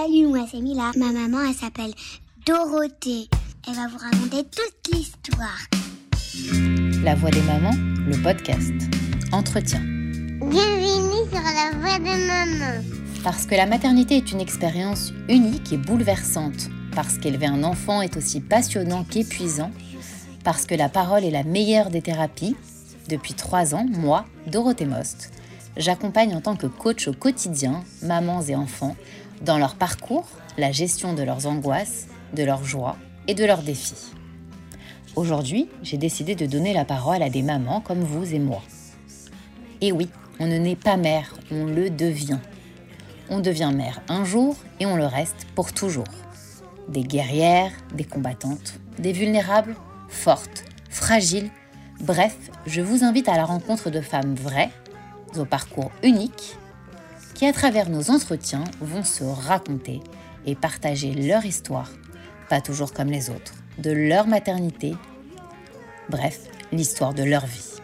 Salut, moi c'est Mila. Ma maman, elle s'appelle Dorothée. Elle va vous raconter toute l'histoire. La voix des mamans, le podcast. Entretien. Bienvenue sur la voix des mamans. Parce que la maternité est une expérience unique et bouleversante. Parce qu'élever un enfant est aussi passionnant qu'épuisant. Parce que la parole est la meilleure des thérapies. Depuis trois ans, moi, Dorothée Most, j'accompagne en tant que coach au quotidien mamans et enfants dans leur parcours, la gestion de leurs angoisses, de leurs joies et de leurs défis. Aujourd'hui, j'ai décidé de donner la parole à des mamans comme vous et moi. Et oui, on ne naît pas mère, on le devient. On devient mère un jour et on le reste pour toujours. Des guerrières, des combattantes, des vulnérables, fortes, fragiles, bref, je vous invite à la rencontre de femmes vraies, au parcours unique, qui à travers nos entretiens vont se raconter et partager leur histoire, pas toujours comme les autres, de leur maternité, bref, l'histoire de leur vie.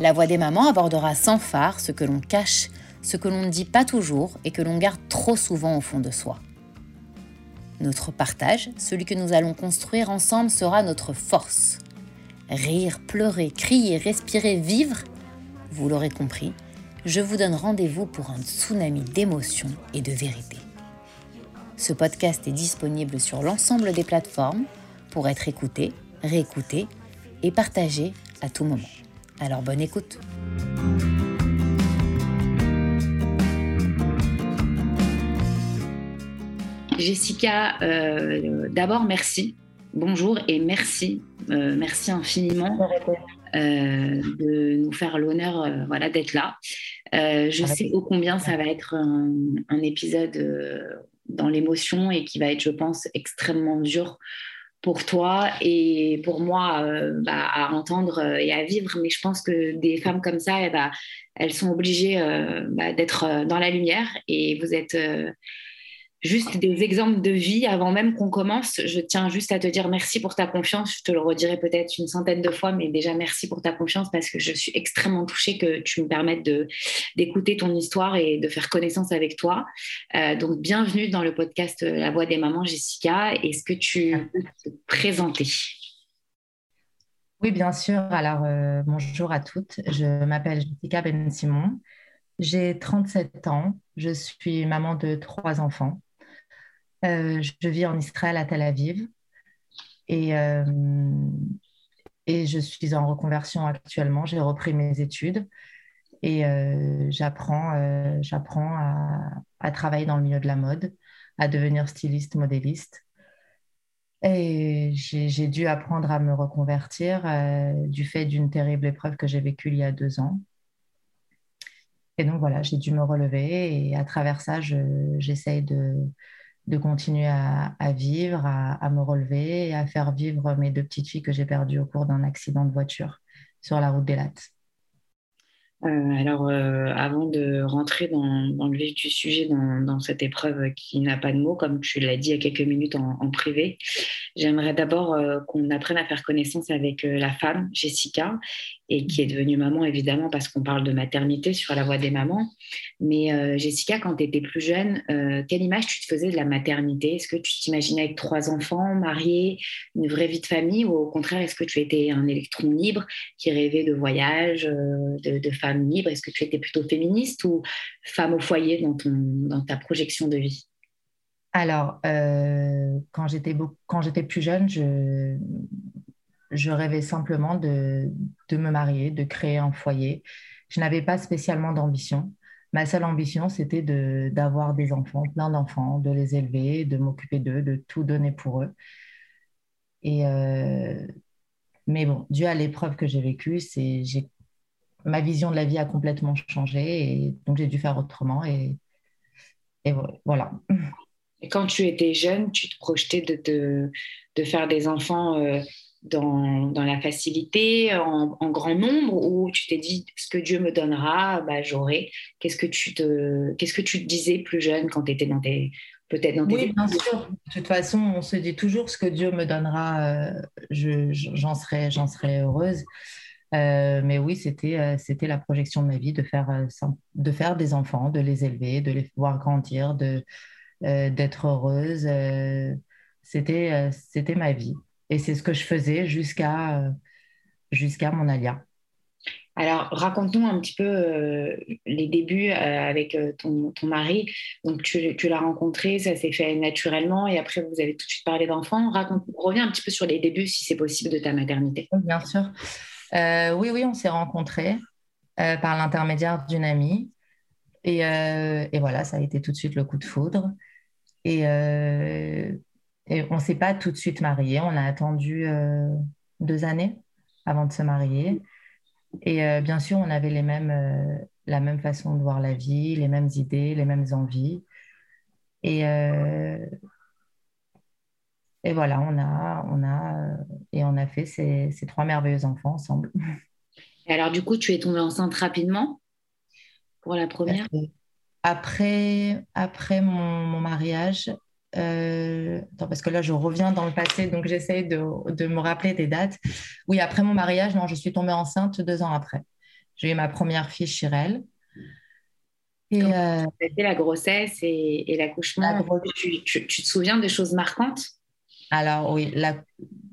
La voix des mamans abordera sans phare ce que l'on cache, ce que l'on ne dit pas toujours et que l'on garde trop souvent au fond de soi. Notre partage, celui que nous allons construire ensemble, sera notre force. Rire, pleurer, crier, respirer, vivre, vous l'aurez compris, je vous donne rendez-vous pour un tsunami d'émotions et de vérité. Ce podcast est disponible sur l'ensemble des plateformes pour être écouté, réécouté et partagé à tout moment. Alors bonne écoute. Jessica, euh, d'abord merci. Bonjour et merci. Euh, merci infiniment euh, de nous faire l'honneur euh, voilà, d'être là. Euh, je sais ô combien ça va être un, épisode dans l'émotion et qui va être, je pense, extrêmement dur pour toi et pour moi bah, à entendre et à vivre. Mais je pense que des femmes comme ça, eh bah, elles sont obligées bah, d'être dans la lumière et vous êtes juste des exemples de vie avant même qu'on commence. Je tiens juste à te dire merci pour ta confiance. Je te le redirai peut-être une centaine de fois, mais déjà merci pour ta confiance parce que je suis extrêmement touchée que tu me permettes d'écouter ton histoire et de faire connaissance avec toi. Euh, donc, bienvenue dans le podcast La Voix des Mamans, Jessica. Est-ce que tu peux te présenter? Oui, bien sûr. Alors, euh, bonjour à toutes. Je m'appelle Jessica Ben Simon. J'ai 37 ans. Je suis maman de trois enfants. Euh, je vis en Israël à Tel Aviv et, euh, et je suis en reconversion actuellement. J'ai repris mes études et euh, j'apprends à, travailler dans le milieu de la mode, à devenir styliste, modéliste. Et j'ai dû apprendre à me reconvertir du fait d'une terrible épreuve que j'ai vécue il y a deux ans. Et donc voilà, j'ai dû me relever et à travers ça, j'essaye de, de continuer à, vivre, à, me relever et à faire vivre mes deux petites filles que j'ai perdues au cours d'un accident de voiture sur la route des Lattes. Euh, alors, euh, avant de rentrer dans, le vif du sujet, dans, cette épreuve qui n'a pas de mots, comme tu l'as dit il y a quelques minutes en, privé, j'aimerais d'abord euh, qu'on apprenne à faire connaissance avec la femme, Jessica, et qui est devenue maman, évidemment, parce qu'on parle de maternité sur la voie des mamans. Mais Jessica, quand tu étais plus jeune, quelle image tu te faisais de la maternité? Est-ce que tu t'imaginais avec trois enfants, mariée, une vraie vie de famille, ou au contraire, est-ce que tu étais un électron libre qui rêvait de voyage, de, de femme libre Est-ce que tu étais plutôt féministe ou femme au foyer dans, ton, dans ta projection de vie? Alors, euh, quand j'étais plus jeune, je, je rêvais simplement de, de, me marier, de créer un foyer. Je n'avais pas spécialement d'ambition. Ma seule ambition, c'était d'avoir des enfants, plein d'enfants, de les élever, de m'occuper d'eux, de tout donner pour eux. Et euh, mais bon, dû à l'épreuve que j'ai vécue, j'ai ma vision de la vie a complètement changé et donc j'ai dû faire autrement et, et voilà. Et quand tu étais jeune, tu te projetais de, de, faire des enfants euh, dans, dans, la facilité, en, grand nombre, ou tu t'es dit ce que Dieu me donnera, bah, j'aurai. Qu'est-ce que tu te qu'est-ce que tu te disais plus jeune quand tu étais dans tes peut-être dans tes Oui, bien sûr. De toute façon, on se dit toujours ce que Dieu me donnera, euh, j'en serai, j'en serai heureuse. Euh, mais oui, c'était euh, c'était la projection de ma vie de faire, de faire des enfants, de les élever, de les voir grandir, de, d'être heureuse. c'était, c'était ma vie. Et c'est ce que je faisais jusqu'à jusqu'à mon alia. Alors, raconte-nous un petit peu euh, les débuts euh, avec euh, ton, mari. Donc, tu, l'as rencontré, ça s'est fait naturellement et après, vous avez tout de suite parlé d'enfants. Reviens un petit peu sur les débuts, si c'est possible, de ta maternité. Bien sûr. oui, oui, on s'est rencontrés par l'intermédiaire d'une amie. Et, et, voilà, ça a été tout de suite le coup de foudre. Et, et on ne s'est pas tout de suite mariés. On a attendu deux années avant de se marier. Et euh, bien sûr, on avait les mêmes, euh, la même façon de voir la vie, les mêmes idées, les mêmes envies. Et, euh, et voilà, on a, on a, et on a fait ces, ces, trois merveilleux enfants ensemble. Et alors, du coup, tu es tombée enceinte rapidement pour la première? Après, après mon, mon mariage, euh, parce que là, je reviens dans le passé, donc j'essaie de, de, me rappeler des dates. Oui, après mon mariage, non, je suis tombée enceinte deux ans après. J'ai eu ma première fille, Chirel. Et euh, la grossesse et, et l'accouchement. Tu, tu, te souviens des choses marquantes? Alors oui, la,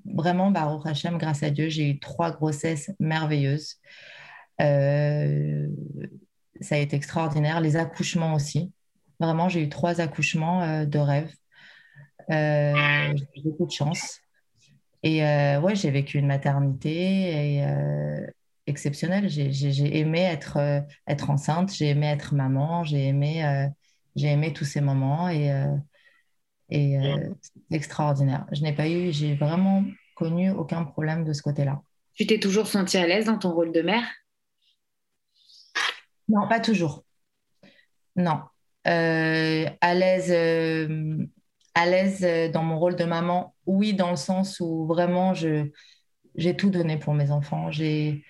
vraiment, Baruch Hashem, grâce à Dieu, j'ai eu trois grossesses merveilleuses. Euh, ça a été extraordinaire. Les accouchements aussi. Vraiment, j'ai eu trois accouchements euh, de rêve. Euh, j'ai eu beaucoup de chance. Et euh, ouais, j'ai vécu une maternité et, euh, exceptionnelle. J'ai aimé être, être enceinte, j'ai aimé être maman, j'ai aimé, j'ai aimé tous ces moments et, et c'est extraordinaire. Je n'ai pas eu, j'ai vraiment connu aucun problème de ce côté-là. Tu t'es toujours sentie à l'aise dans ton rôle de mère? Non, pas toujours. Non. à l'aise à l'aise euh, dans mon rôle de maman Oui, dans le sens où vraiment j'ai tout donné pour mes enfants. J'ai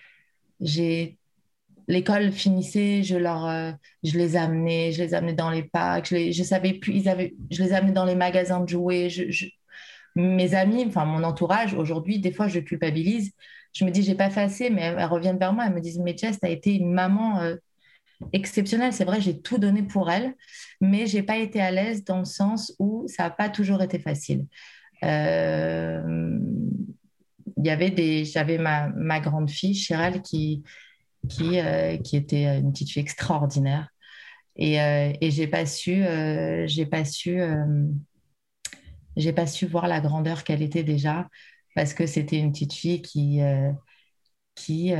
l'école finissait, je leur euh, je les amenais, je les amenais dans les parcs, je, les, savais plus ils avaient je les amenais dans les magasins de jouets, mes amis, enfin mon entourage aujourd'hui, des fois je culpabilise. Je me dis j'ai pas fait assez mais elles, reviennent vers moi, elles me disent mais Jess, as été une maman euh, exceptionnelle. C'est vrai, j'ai tout donné pour elle, mais j'ai pas été à l'aise dans le sens où ça n'a pas toujours été facile. Euh, y avait des, j'avais ma, ma, grande fille, Chiral, qui, qui, euh, qui était une petite fille extraordinaire. Et, euh, et j'ai pas su, j'ai pas su, j'ai pas su voir la grandeur qu'elle était déjà, parce que c'était une petite fille qui, qui,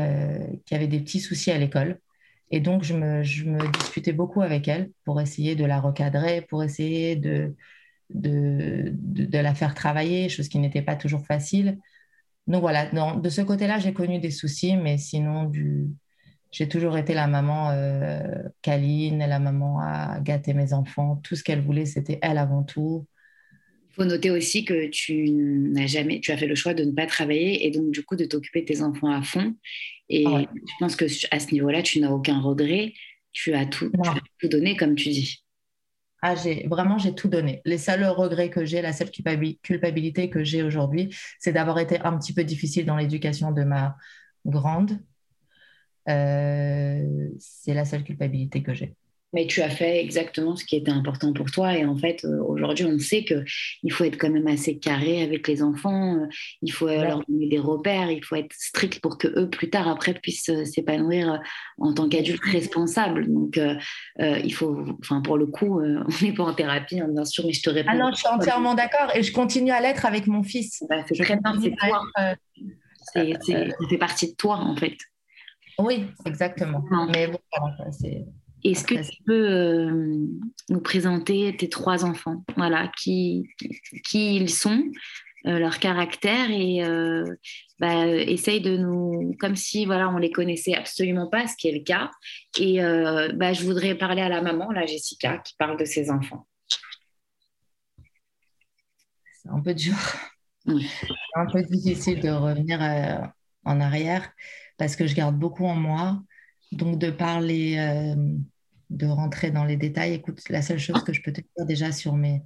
qui avait des petits soucis à l'école. Et donc, je me, je disputais beaucoup avec elle pour essayer de la recadrer, pour essayer de, la faire travailler, chose qui n'était pas toujours facile. Donc voilà, de ce côté-là, j'ai connu des soucis, mais sinon, du... j'ai toujours été la maman euh, câline, la maman à gâter mes enfants. Tout ce qu'elle voulait, c'était elle avant tout. Il faut noter aussi que tu n'as jamais, tu as fait le choix de ne pas travailler et donc du coup de t'occuper de tes enfants à fond. Et je pense que à ce niveau-là, tu n'as aucun regret. Tu as tout, tout donné, comme tu dis. Ah, j'ai vraiment j'ai tout donné. Les seuls regrets que j'ai, la seule culpabilité que j'ai aujourd'hui, c'est d'avoir été un petit peu difficile dans l'éducation de ma grande. Euh, c'est la seule culpabilité que j'ai mais tu as fait exactement ce qui était important pour toi. Et en fait, euh, aujourd'hui, on sait qu'il faut être quand même assez carré avec les enfants, euh, il faut leur donner des repères, il faut être strict pour que eux, plus tard, après, puissent euh, s'épanouir en tant qu'adultes responsables. Donc, il faut, enfin, pour le coup, on n'est pas en thérapie, hein, bien sûr, mais je te réponds. Ah non, je suis entièrement d'accord et je continue à l'être avec mon fils. Bah, c'est très bien, c'est toi. C'est, ça fait partie de toi, en fait. Oui, exactement. Mais bon, c'est est-ce que tu peux euh, nous présenter tes trois enfants? Voilà, qui, qui ils sont, euh, leur caractère et euh, bah, essaye de nous, comme si voilà, on les connaissait absolument pas, ce qui est le cas. Et bah, je voudrais parler à la maman, la Jessica, qui parle de ses enfants. C'est un peu dur. C'est un peu difficile de revenir en arrière parce que je garde beaucoup en moi. Donc, de parler, euh, de rentrer dans les détails, écoute, la seule chose que je peux te dire déjà sur, mes,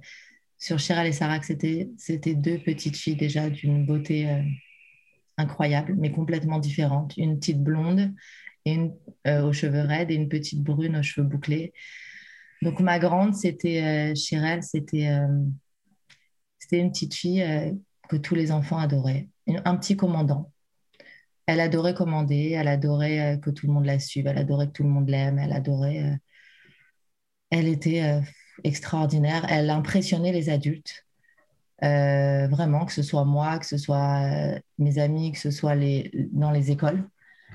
sur Chiral et Sarah, c'était, deux petites filles déjà d'une beauté euh, incroyable, mais complètement différentes. Une petite blonde et une, euh, aux cheveux raides et une petite brune aux cheveux bouclés. Donc ma grande, c'était Chirel, c'était c'était une petite fille que tous les enfants adoraient, un petit commandant. Elle adorait commander, elle adorait que tout le monde la suive, elle adorait que tout le monde l'aime, elle adorait. elle était extraordinaire, elle impressionnait les adultes. vraiment, que ce soit moi, que ce soit mes amis, que ce soit les, dans les écoles.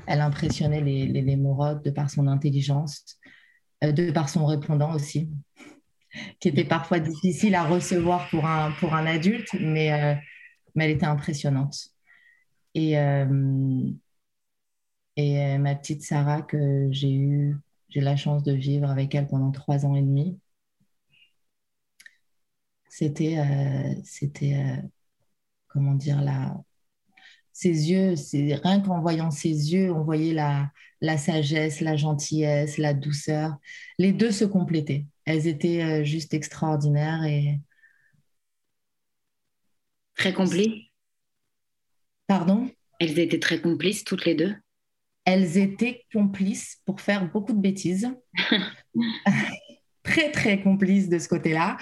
Elle impressionnait les, les, de par son intelligence, euh, de par son répondant aussi, qui était parfois difficile à recevoir pour un, pour un adulte, mais, euh, mais elle était impressionnante. Et, euh, et ma petite Sarah, que j'ai eu, j'ai la chance de vivre avec elle pendant trois ans et demi, c'était, c'était comment dire, la, ses yeux, c'est rien qu'en voyant ses yeux, on voyait la, la sagesse, la gentillesse, la douceur. Les deux se complétaient. Elles étaient euh, juste extraordinaires et très complices. Pardon? Elles étaient très complices toutes les deux. Elles étaient complices pour faire beaucoup de bêtises. très très complices de ce côté-là.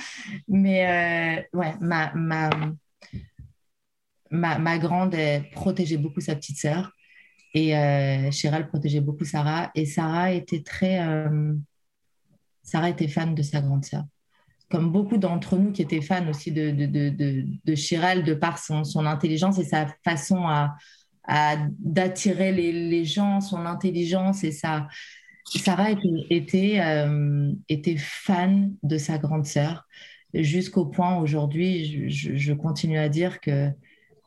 Mais euh, ouais, ma, ma ma, grande protégeait beaucoup sa petite sœur et euh, protégeait beaucoup Sarah. Et Sarah était très. Euh, Sarah était fan de sa grande sœur. Comme beaucoup d'entre nous qui étaient fans aussi de, de, de, de, de par son, son, intelligence et sa façon à, d'attirer les, les, gens, son intelligence et sa. Sarah était, était, euh, était fan de sa grande sœur jusqu'au point aujourd'hui, je, je, continue à dire que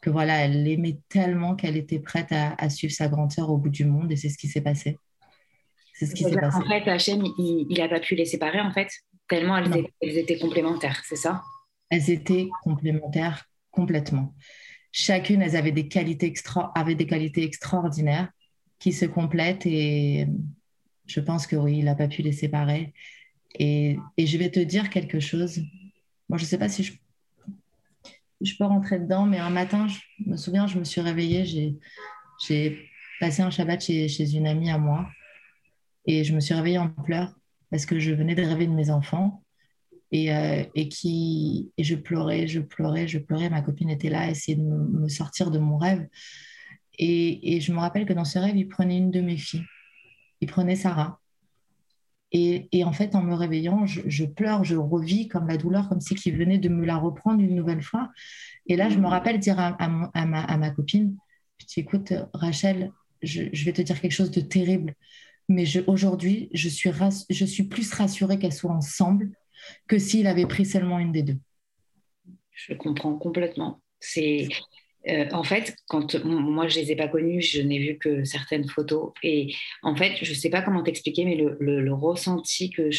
que voilà, elle l'aimait tellement qu'elle était prête à, suivre sa grande sœur au bout du monde et c'est ce qui s'est passé. C'est ce qui s'est passé. En fait, Hachem, il n'a pas pu les séparer en fait, tellement elles, étaient, complémentaires, c'est ça? Elles étaient complémentaires complètement. Chacune, elles avaient des qualités, extra, avaient des qualités extraordinaires qui se complètent et je pense que oui, il n'a pas pu les séparer. Et, et, je vais te dire quelque chose. Moi, je ne sais pas si je je peux rentrer dedans, mais un matin, je me souviens, je me suis réveillée, j'ai passé un Shabbat chez, une amie à moi et je me suis réveillée en pleurs parce que je venais de rêver de mes enfants et, euh, et, qui, et je pleurais, je pleurais, je pleurais. Ma copine était là, essayait de me, sortir de mon rêve. Et, et, je me rappelle que dans ce rêve, il prenait une de mes filles. Il prenait Sarah. Et, et, en fait, en me réveillant, je, pleure, je revis comme la douleur, comme si qu'il venait de me la reprendre une nouvelle fois. Et là, je me rappelle dire à, à, ma, à ma, copine, je dis, écoute, Rachel, je, je, vais te dire quelque chose de terrible, mais aujourd'hui, je suis, plus rassurée qu'elles soient ensemble que s'il avait pris seulement une des deux. Je comprends complètement. C'est euh, en fait, quand moi je les ai pas connus, je n'ai vu que certaines photos. Et en fait, je sais pas comment t'expliquer, mais le, ressenti que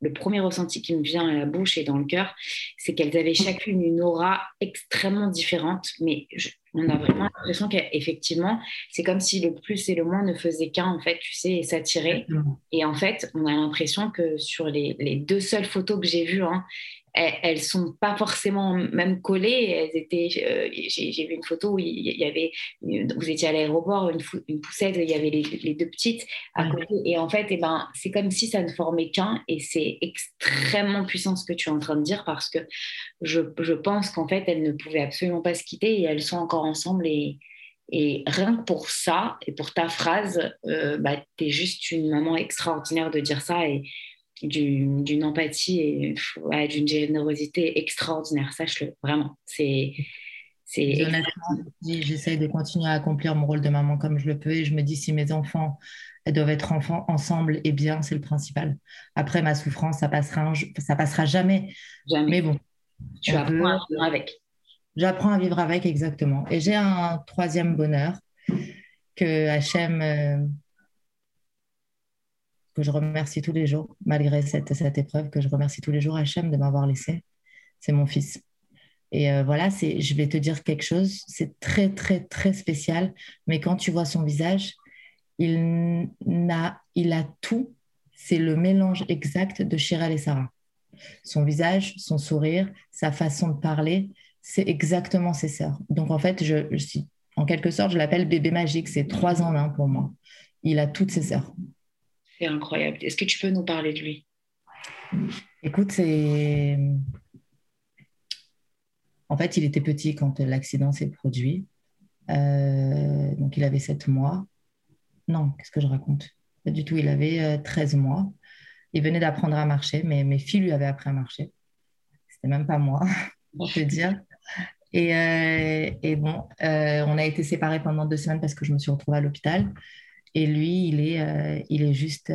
le premier ressenti qui me vient à la bouche et dans le cœur, c'est qu'elles avaient chacune une aura extrêmement différente. Mais on a vraiment l'impression qu'effectivement, c'est comme si le plus et le moins ne faisaient qu'un, en fait, tu sais, et s'attirer. Et en fait, on a l'impression que sur les, les deux seules photos que j'ai vues, hein, elles, sont pas forcément même collées. Elles étaient. Euh, j'ai vu une photo où il y avait. Vous étiez à l'aéroport, une, une, poussette, il y avait les, deux petites à côté. Et en fait, eh ben, c'est comme si ça ne formait qu'un. Et c'est extrêmement puissant ce que tu es en train de dire parce que je, je pense qu'en fait, elles ne pouvaient absolument pas se quitter et elles sont encore ensemble et. Et rien que pour ça, et pour ta phrase, euh, bah, tu es juste une maman extraordinaire de dire ça. Et, d'une empathie et d'une générosité extraordinaire, sache-le, vraiment. C'est. J'essaie de continuer à accomplir mon rôle de maman comme je le peux et je me dis si mes enfants elles doivent être enfants ensemble et eh bien, c'est le principal. Après, ma souffrance, ça passera, ça passera jamais. Jamais. Mais bon. Tu apprends à vivre avec. J'apprends à vivre avec, exactement. Et j'ai un troisième bonheur que Hachem euh, que je remercie tous les jours, malgré cette, cette épreuve, que je remercie tous les jours Hachem de m'avoir laissé. C'est mon fils. Et euh, voilà, c'est, je vais te dire quelque chose, c'est très, très, très spécial, mais quand tu vois son visage, il, n'a, il a tout, c'est le mélange exact de Chiral et Sarah. Son visage, son sourire, sa façon de parler, c'est exactement ses sœurs. Donc en fait, je, je en quelque sorte, je l'appelle bébé magique, c'est trois en un pour moi. Il a toutes ses sœurs. C'est incroyable. Est-ce que tu peux nous parler de lui? Écoute, c'est. En fait, il était petit quand l'accident s'est produit. Euh, donc, il avait 7 mois. Non, qu'est-ce que je raconte? Pas du tout, il avait 13 euh, mois. Il venait d'apprendre à marcher, mais mes filles lui avaient appris à marcher. C'était même pas moi, pour te dire. Et, euh, et bon, on a été séparés pendant deux semaines parce que je me suis retrouvée à l'hôpital. Et lui, il est, il est juste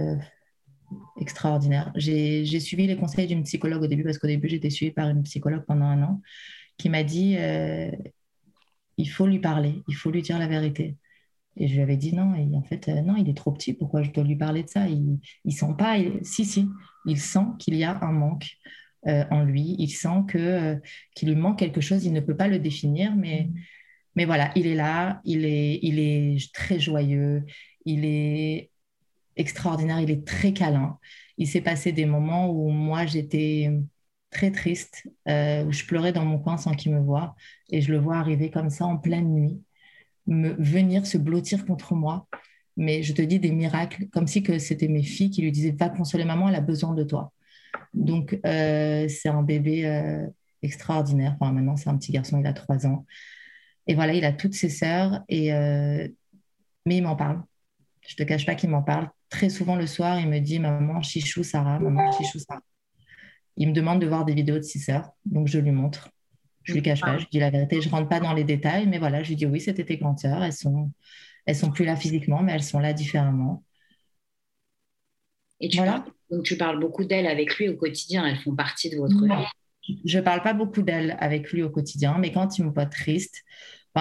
extraordinaire. J'ai suivi les conseils d'une psychologue au début parce qu'au début, j'étais suivie par une psychologue pendant un an qui m'a dit euh, il faut lui parler, il faut lui dire la vérité. Et je lui avais dit non, et en fait, euh, non, il est trop petit, pourquoi je dois lui parler de ça? Il ne sent pas, si, si, il sent qu'il y a un manque euh, en lui, il sent que qu'il lui manque quelque chose, il ne peut pas le définir, mais, mais voilà, il est là, il est, il est très joyeux, il est extraordinaire, il est très câlin. Il s'est passé des moments où moi j'étais très triste, euh, où je pleurais dans mon coin sans qu'il me voie, et je le vois arriver comme ça en pleine nuit, venir se blottir contre moi. Mais je te dis des miracles, comme si que c'était mes filles qui lui disaient va consoler maman, elle a besoin de toi. Donc euh, c'est un bébé euh, extraordinaire. Maintenant c'est un petit garçon, il a trois ans. Et voilà, il a toutes ses sœurs, et mais il m'en parle. Je te cache pas qu'il m'en parle très souvent le soir, il me dit Maman, chichou Sarah, maman, chichou Sarah. Il me demande de voir des vidéos de six sœurs, donc je lui montre. Je lui cache pas, je dis la vérité, je rentre pas dans les détails, mais voilà, je lui dis oui, c'était tes grandes sœurs, elles sont, elles sont plus là physiquement, mais elles sont là différemment. Et tu, parles, donc tu parles beaucoup d'elles avec lui au quotidien, elles font partie de votre vie. Je parle pas beaucoup d'elles avec lui au quotidien, mais quand il me voit triste,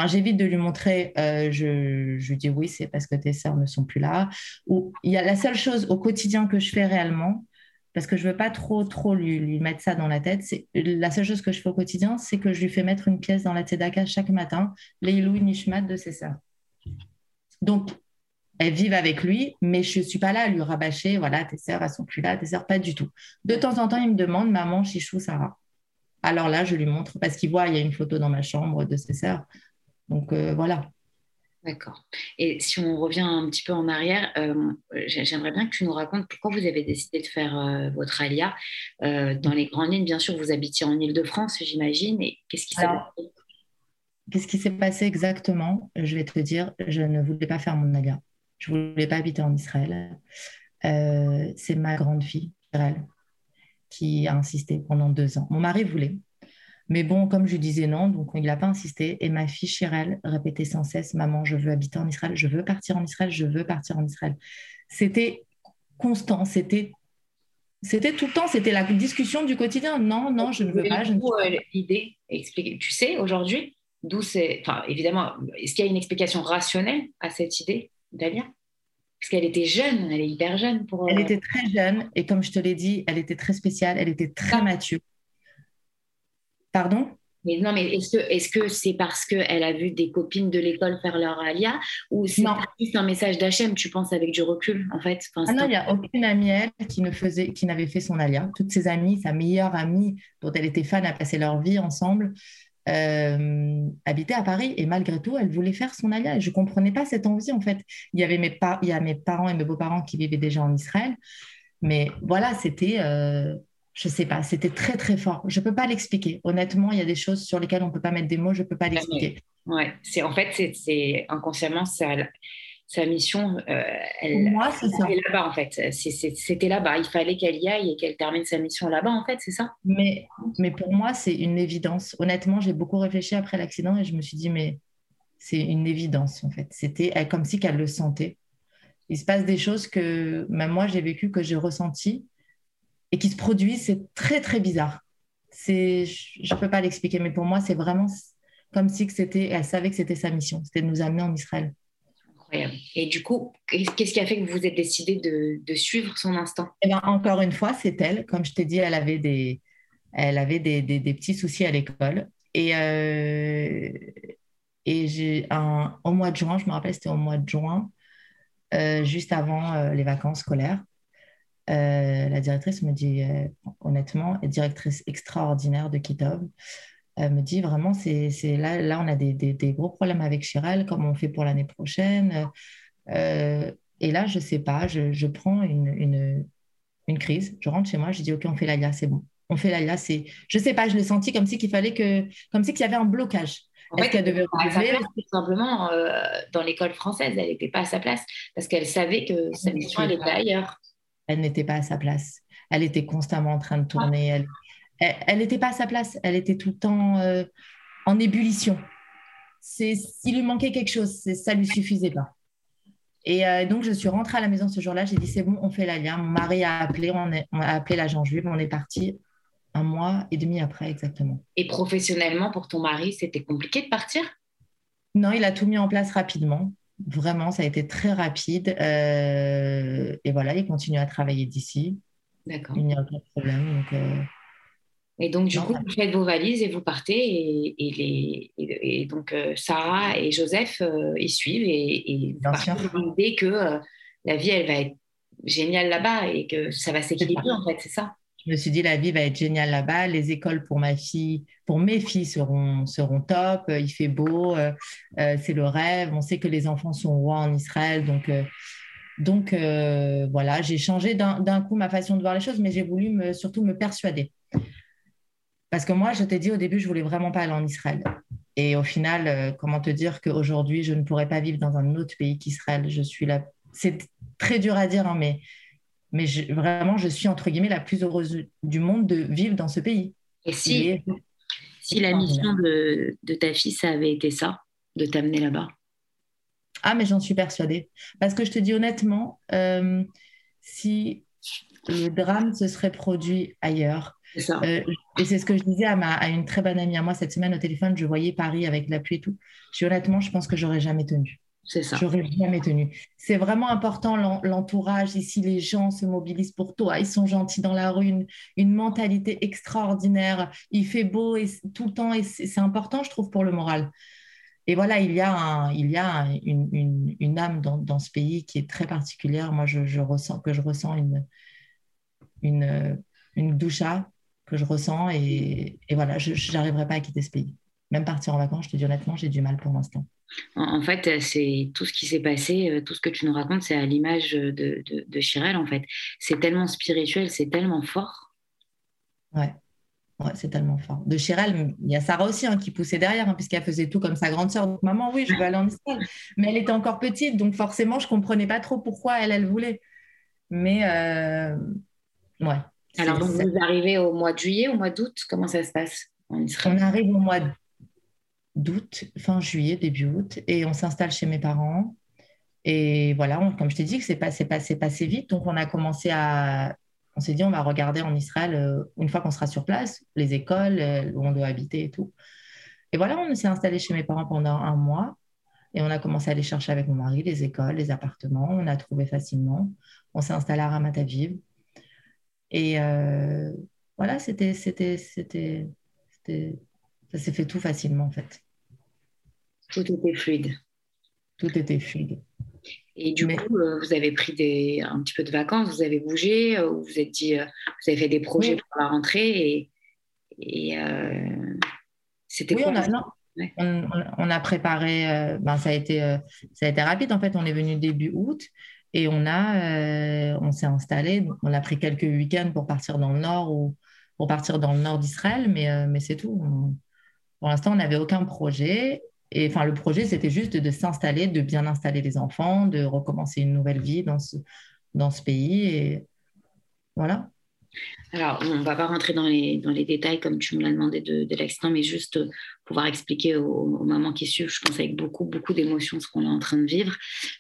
j'évite de lui montrer, euh, je, lui dis oui, c'est parce que tes sœurs ne sont plus là. Il y a la seule chose au quotidien que je fais réellement, parce que je veux pas trop, trop lui, mettre ça dans la tête. La seule chose que je fais au quotidien, c'est que je lui fais mettre une pièce dans la tzedaka chaque matin, Leilou Nishmat de ses sœurs. Donc, elles vivent avec lui, mais je ne suis pas là à lui rabâcher, voilà, tes sœurs, elles sont plus là, tes sœurs, pas du tout. De temps en temps, il me demande, maman, chichou, Sarah. Alors là, je lui montre, parce qu'il voit, il y a une photo dans ma chambre de ses sœurs. Donc euh, voilà. D'accord. Et si on revient un petit peu en arrière, euh, j'aimerais bien que tu nous racontes pourquoi vous avez décidé de faire euh, votre alia. dans les grandes lignes, bien sûr, vous habitiez en Ile-de-France, j'imagine. Et qu'est-ce qui s'est passé? Qu'est-ce qui s'est passé exactement? Je vais te dire, je ne voulais pas faire mon alia. Je ne voulais pas habiter en Israël. C'est ma grande fille, elle, qui a insisté pendant deux ans. Mon mari voulait, mais bon, comme je disais non, donc il n'a pas insisté. Et ma fille Chirelle répétait sans cesse Maman, je veux habiter en Israël, je veux partir en Israël, je veux partir en Israël. C'était constant, c'était. C'était tout le temps, c'était la discussion du quotidien. Non, non, je ne veux pas. Euh, l'idée, tu sais aujourd'hui d'où c'est. Enfin, évidemment, est-ce qu'il y a une explication rationnelle à cette idée, Dalia? Parce qu'elle était jeune, elle est hyper jeune. Pour... Elle était très jeune et comme je te l'ai dit, elle était très spéciale, elle était très mature. Pardon? Mais non, mais est-ce que c'est parce qu'elle a vu des copines de l'école faire leur alia ou c'est juste un message d'Hachem, tu penses, avec du recul, en fait? Ah Non, il n'y a aucune amie, elle, qui, ne faisait, qui n'avait fait son alia. Toutes ses amies, sa meilleure amie, dont elle était fan, a passé leur vie ensemble, euh, habitaient à Paris. Et malgré tout, elle voulait faire son alia. Je ne comprenais pas cette envie, en fait. Il y avait mes, il y a mes parents et mes beaux-parents qui vivaient déjà en Israël. Mais voilà, c'était... Euh, je sais pas, c'était très très fort. Je peux pas l'expliquer. Honnêtement, il y a des choses sur lesquelles on peut pas mettre des mots, je peux pas l'expliquer. Ouais, c'est en fait c'est inconsciemment sa, sa mission. Euh, elle, moi, c'est ça. là-bas en fait. C'était là-bas. Il fallait qu'elle y aille et qu'elle termine sa mission là-bas en fait, c'est ça? Mais mais pour moi, c'est une évidence. Honnêtement, j'ai beaucoup réfléchi après l'accident et je me suis dit mais c'est une évidence en fait. C'était comme si qu'elle le sentait. Il se passe des choses que même moi j'ai vécu que j'ai ressenti et qui se produit, c'est très très bizarre. C'est, je ne peux pas l'expliquer, mais pour moi, c'est vraiment comme si que c'était, elle savait que c'était sa mission, c'était de nous amener en Israël. Incroyable. Et du coup, qu'est-ce qui a fait que vous vous êtes décidé de, suivre son instant eh ben, Encore une fois, c'est elle. Comme je t'ai dit, elle avait des, elle avait des, des, petits soucis à l'école. Et, euh, et j'ai un, au mois de juin, je me rappelle, c'était au mois de juin, euh, juste avant euh, les vacances scolaires. Euh, la directrice me dit, euh, honnêtement, directrice extraordinaire de Kitov, me dit vraiment, c'est là, là, on a des, des, gros problèmes avec Chiral, comment on fait pour l'année prochaine. Euh, et là, je ne sais pas, je, je prends une, une, une crise. Je rentre chez moi, je dis ok, on fait l'ALIA, c'est bon. On fait l'ALIA, c'est. Je sais pas, je l'ai senti comme si qu'il fallait que, comme si qu'il y avait un blocage. En fait, elle devait tout simplement euh, dans l'école française, elle n'était pas à sa place parce qu'elle savait que sa mission elle était ailleurs. Elle n'était pas à sa place. Elle était constamment en train de tourner. Elle n'était pas à sa place. Elle était tout le temps euh, en ébullition. C'est s'il lui manquait quelque chose, ça lui suffisait pas. Et euh, donc, je suis rentrée à la maison ce jour-là. J'ai dit, c'est bon, on fait la lien. Mon mari a appelé, on, on a appelé l'agent juif, on est parti un mois et demi après exactement. Et professionnellement, pour ton mari, c'était compliqué de partir? Non, il a tout mis en place rapidement. Vraiment, ça a été très rapide. Euh, et voilà, il continue à travailler d'ici. D'accord. Il n'y a aucun problème. Donc, euh, Et donc, du coup, vous faites vos valises et vous partez. Et, les, et, donc, euh, Sarah et Joseph, ils suivent. Et, et vous l'idée que la vie, elle va être géniale là-bas et que ça va s'équilibrer, en fait, c'est ça? Je me suis dit, la vie va être géniale là-bas. Les écoles pour ma fille, pour mes filles seront, seront top. Il fait beau, euh, euh, c'est le rêve. On sait que les enfants sont rois en Israël. Donc, euh, donc voilà, j'ai changé d'un coup ma façon de voir les choses, mais j'ai voulu surtout me persuader. Parce que moi, je t'ai dit au début, je voulais vraiment pas aller en Israël. Et au final, comment te dire qu'aujourd'hui, je ne pourrais pas vivre dans un autre pays qu'Israël? Je suis là. C'est très dur à dire, hein, mais mais vraiment, je suis entre guillemets la plus heureuse du monde de vivre dans ce pays. Et si, si la mission de, de, ta fille, ça avait été ça, de t'amener là-bas? Ah, mais j'en suis persuadée. Parce que je te dis honnêtement, euh, si le drame se serait produit ailleurs, euh, et c'est ce que je disais à, ma, à, une très bonne amie à moi cette semaine au téléphone, je voyais Paris avec la pluie et tout. Je honnêtement, je pense que j'aurais jamais tenu. C'est ça. J'aurais jamais tenu. C'est vraiment important l'entourage. Ici, les gens se mobilisent pour toi. Ils sont gentils dans la rue, une, mentalité extraordinaire. Il fait beau et, tout le temps et c'est important, je trouve, pour le moral. Et voilà, il y a, il y a une, âme dans, ce pays qui est très particulière. Moi, je, je ressens que je ressens une, une, une doucha que je ressens et, et voilà, je n'arriverai pas à quitter ce pays. Même partir en vacances, je te dis honnêtement, j'ai du mal pour l'instant. En, fait, c'est tout ce qui s'est passé, euh, tout ce que tu nous racontes, c'est à l'image de, de, Chirel, en fait. C'est tellement spirituel, c'est tellement fort. Ouais. Ouais, c'est tellement fort. De Chirel, il y a Sarah aussi hein, qui poussait derrière, hein, puisqu'elle faisait tout comme sa grande sœur. Donc, maman, oui, je veux aller en Israël. Mais elle était encore petite, donc forcément, je ne comprenais pas trop pourquoi elle, elle voulait. Mais, euh, ouais. Alors, donc, vous arrivez au mois de juillet, au mois d'août Comment ça se passe en Israël? On arrive au mois d'août, fin juillet, début août, et on s'installe chez mes parents. Et voilà, comme je t'ai dit, que c'est passé, passé, passé vite. Donc, on a commencé à. On s'est dit, on va regarder en Israël, euh, une fois qu'on sera sur place, les écoles, euh, où on doit habiter et tout. Et voilà, on s'est installé chez mes parents pendant un mois. Et on a commencé à aller chercher avec mon mari les écoles, les appartements. On a trouvé facilement. On s'est installé à Ramat Aviv. Et euh, voilà, c'était, c'était, c'était, ça s'est fait tout facilement en fait. Tout était fluide. Tout était fluide. Et du coup, euh, vous avez pris des, un petit peu de vacances, vous avez bougé, euh, vous êtes dit, euh, vous avez fait des projets pour la rentrée et, c'était oui, on a, on, a préparé, ben, ça, a été, ça a été rapide en fait, on est venu début août et on, a, on s'est installé, on a pris quelques week-ends pour partir dans le nord ou pour partir dans le nord d'Israël, mais, mais c'est tout. Pour l'instant, on n'avait aucun projet. Et enfin, le projet, c'était juste de s'installer, de bien installer les enfants, de recommencer une nouvelle vie dans ce, dans ce pays. Et voilà. Alors, on ne va pas rentrer dans les, dans les détails comme tu me l'as demandé de, de l'accident, mais juste pouvoir expliquer aux, mamans qui suivent, je pense avec beaucoup, beaucoup d'émotions ce qu'on est en train de vivre.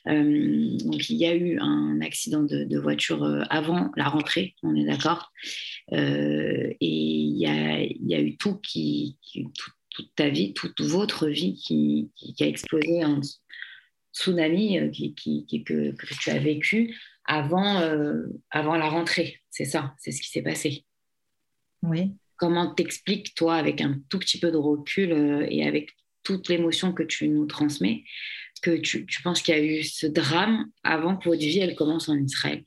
Euh, donc, il y a eu un accident de, voiture euh, avant la rentrée, on est d'accord. Euh, et il y a, il y a eu tout qui, tout, toute ta vie, toute votre vie qui, a explosé en tsunami euh, qui, que, tu as vécu avant, euh, avant la rentrée. C'est ça, c'est ce qui s'est passé. Oui. Comment t'expliques, toi, avec un tout petit peu de recul euh, et avec toute l'émotion que tu nous transmets, que tu, tu penses qu'il y a eu ce drame avant que votre vie, elle commence en Israël?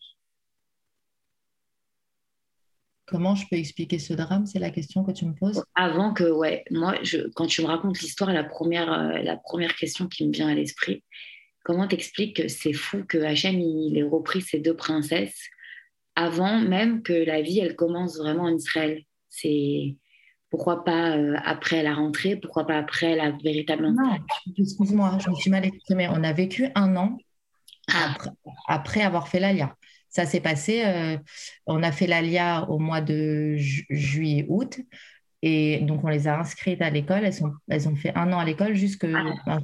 Comment je peux expliquer ce drame? C'est la question que tu me poses? Avant que, ouais, moi, je, quand tu me racontes l'histoire, la première, euh, la première question qui me vient à l'esprit, comment t'expliques que c'est fou que Hachem, il ait repris ces deux princesses avant même que la vie, elle commence vraiment en Israël? C'est pourquoi pas euh, après la rentrée, pourquoi pas après la véritable Non, excuse-moi, je me suis mal exprimée. On a vécu un an après, avoir fait l'ALIA. Ça s'est passé, euh, on a fait l'ALIA au mois de juillet-août. Et donc, on les a inscrites à l'école. Elles, ont fait un an à l'école jusqu'au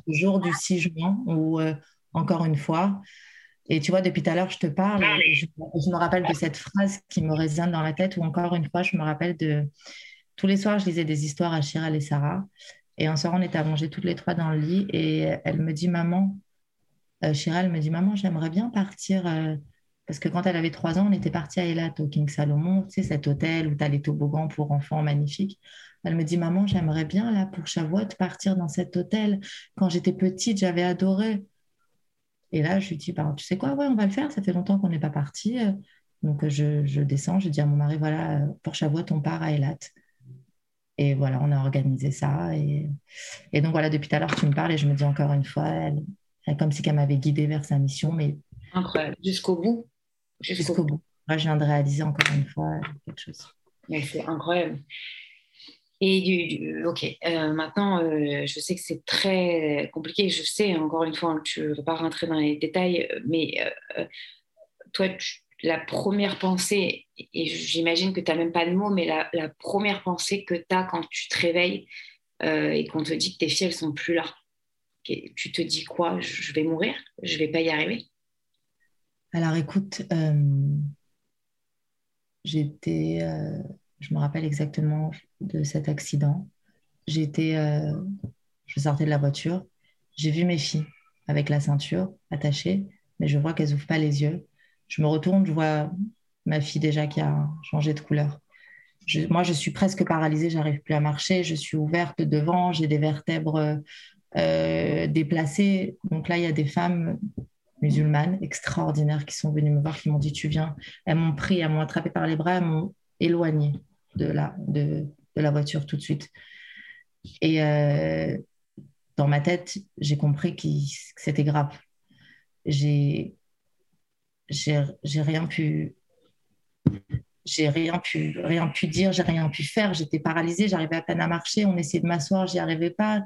jour du 6 juin, où, euh, encore une fois, et tu vois, depuis tout à l'heure, je te parle, je, me rappelle de cette phrase qui me résonne dans la tête, ou encore une fois, je me rappelle de. Tous les soirs, je lisais des histoires à Chiral et Sarah. Et un soir, on était allongés toutes les trois dans le lit. Et elle me dit, maman, euh, Chiral me dit, maman, j'aimerais bien partir. Euh, parce que quand elle avait trois ans, on était parti à Elat, au King Salomon, tu sais, cet hôtel où tu as les toboggans pour enfants magnifiques. Elle me dit, maman, j'aimerais bien, là, pour Shavuot, partir dans cet hôtel. Quand j'étais petite, j'avais adoré. Et là, je lui dis, bah, tu sais quoi, ouais, on va le faire, ça fait longtemps qu'on n'est pas parti. Donc, je, descends, je dis à mon mari, voilà, pour Shavuot, on part à Elat. Et voilà, on a organisé ça. Et, donc, voilà, depuis tout à l'heure, tu me parles et je me dis encore une fois, elle, comme si elle m'avait guidée vers sa mission. Mais Incroyable, jusqu'au bout. Jusqu'au bout. Moi, je viens de réaliser encore une fois quelque chose. c'est incroyable. Et du, ok, euh, maintenant, euh, je sais que c'est très compliqué. Je sais, encore une fois, que tu ne veux pas rentrer dans les détails, mais euh, toi, la première pensée, et j'imagine que tu n'as même pas de mots, mais la, première pensée que tu as quand tu te réveilles et qu'on te dit que tes filles, elles sont plus là, tu te dis quoi? Je vais mourir? Je vais pas y arriver? Alors écoute, j'étais je me rappelle exactement de cet accident. J'étais, euh, je sortais de la voiture, j'ai vu mes filles avec la ceinture attachée, mais je vois qu'elles n'ouvrent pas les yeux. Je me retourne, je vois ma fille déjà qui a changé de couleur. moi, je suis presque paralysée, j'arrive plus à marcher, je suis ouverte devant, j'ai des vertèbres euh. Donc là, il y a des femmes musulmanes extraordinaires qui sont venues me voir, qui m'ont dit tu viens. Elles m'ont pris, elles m'ont attrapé par les bras, elles m'ont éloignée de la, de, la voiture tout de suite. Et euh, dans ma tête, j'ai compris que c'était grave. J'ai j'ai rien pu j'ai rien pu rien pu dire j'ai rien pu faire j'étais paralysée j'arrivais à peine à marcher on essayait de m'asseoir j'y arrivais pas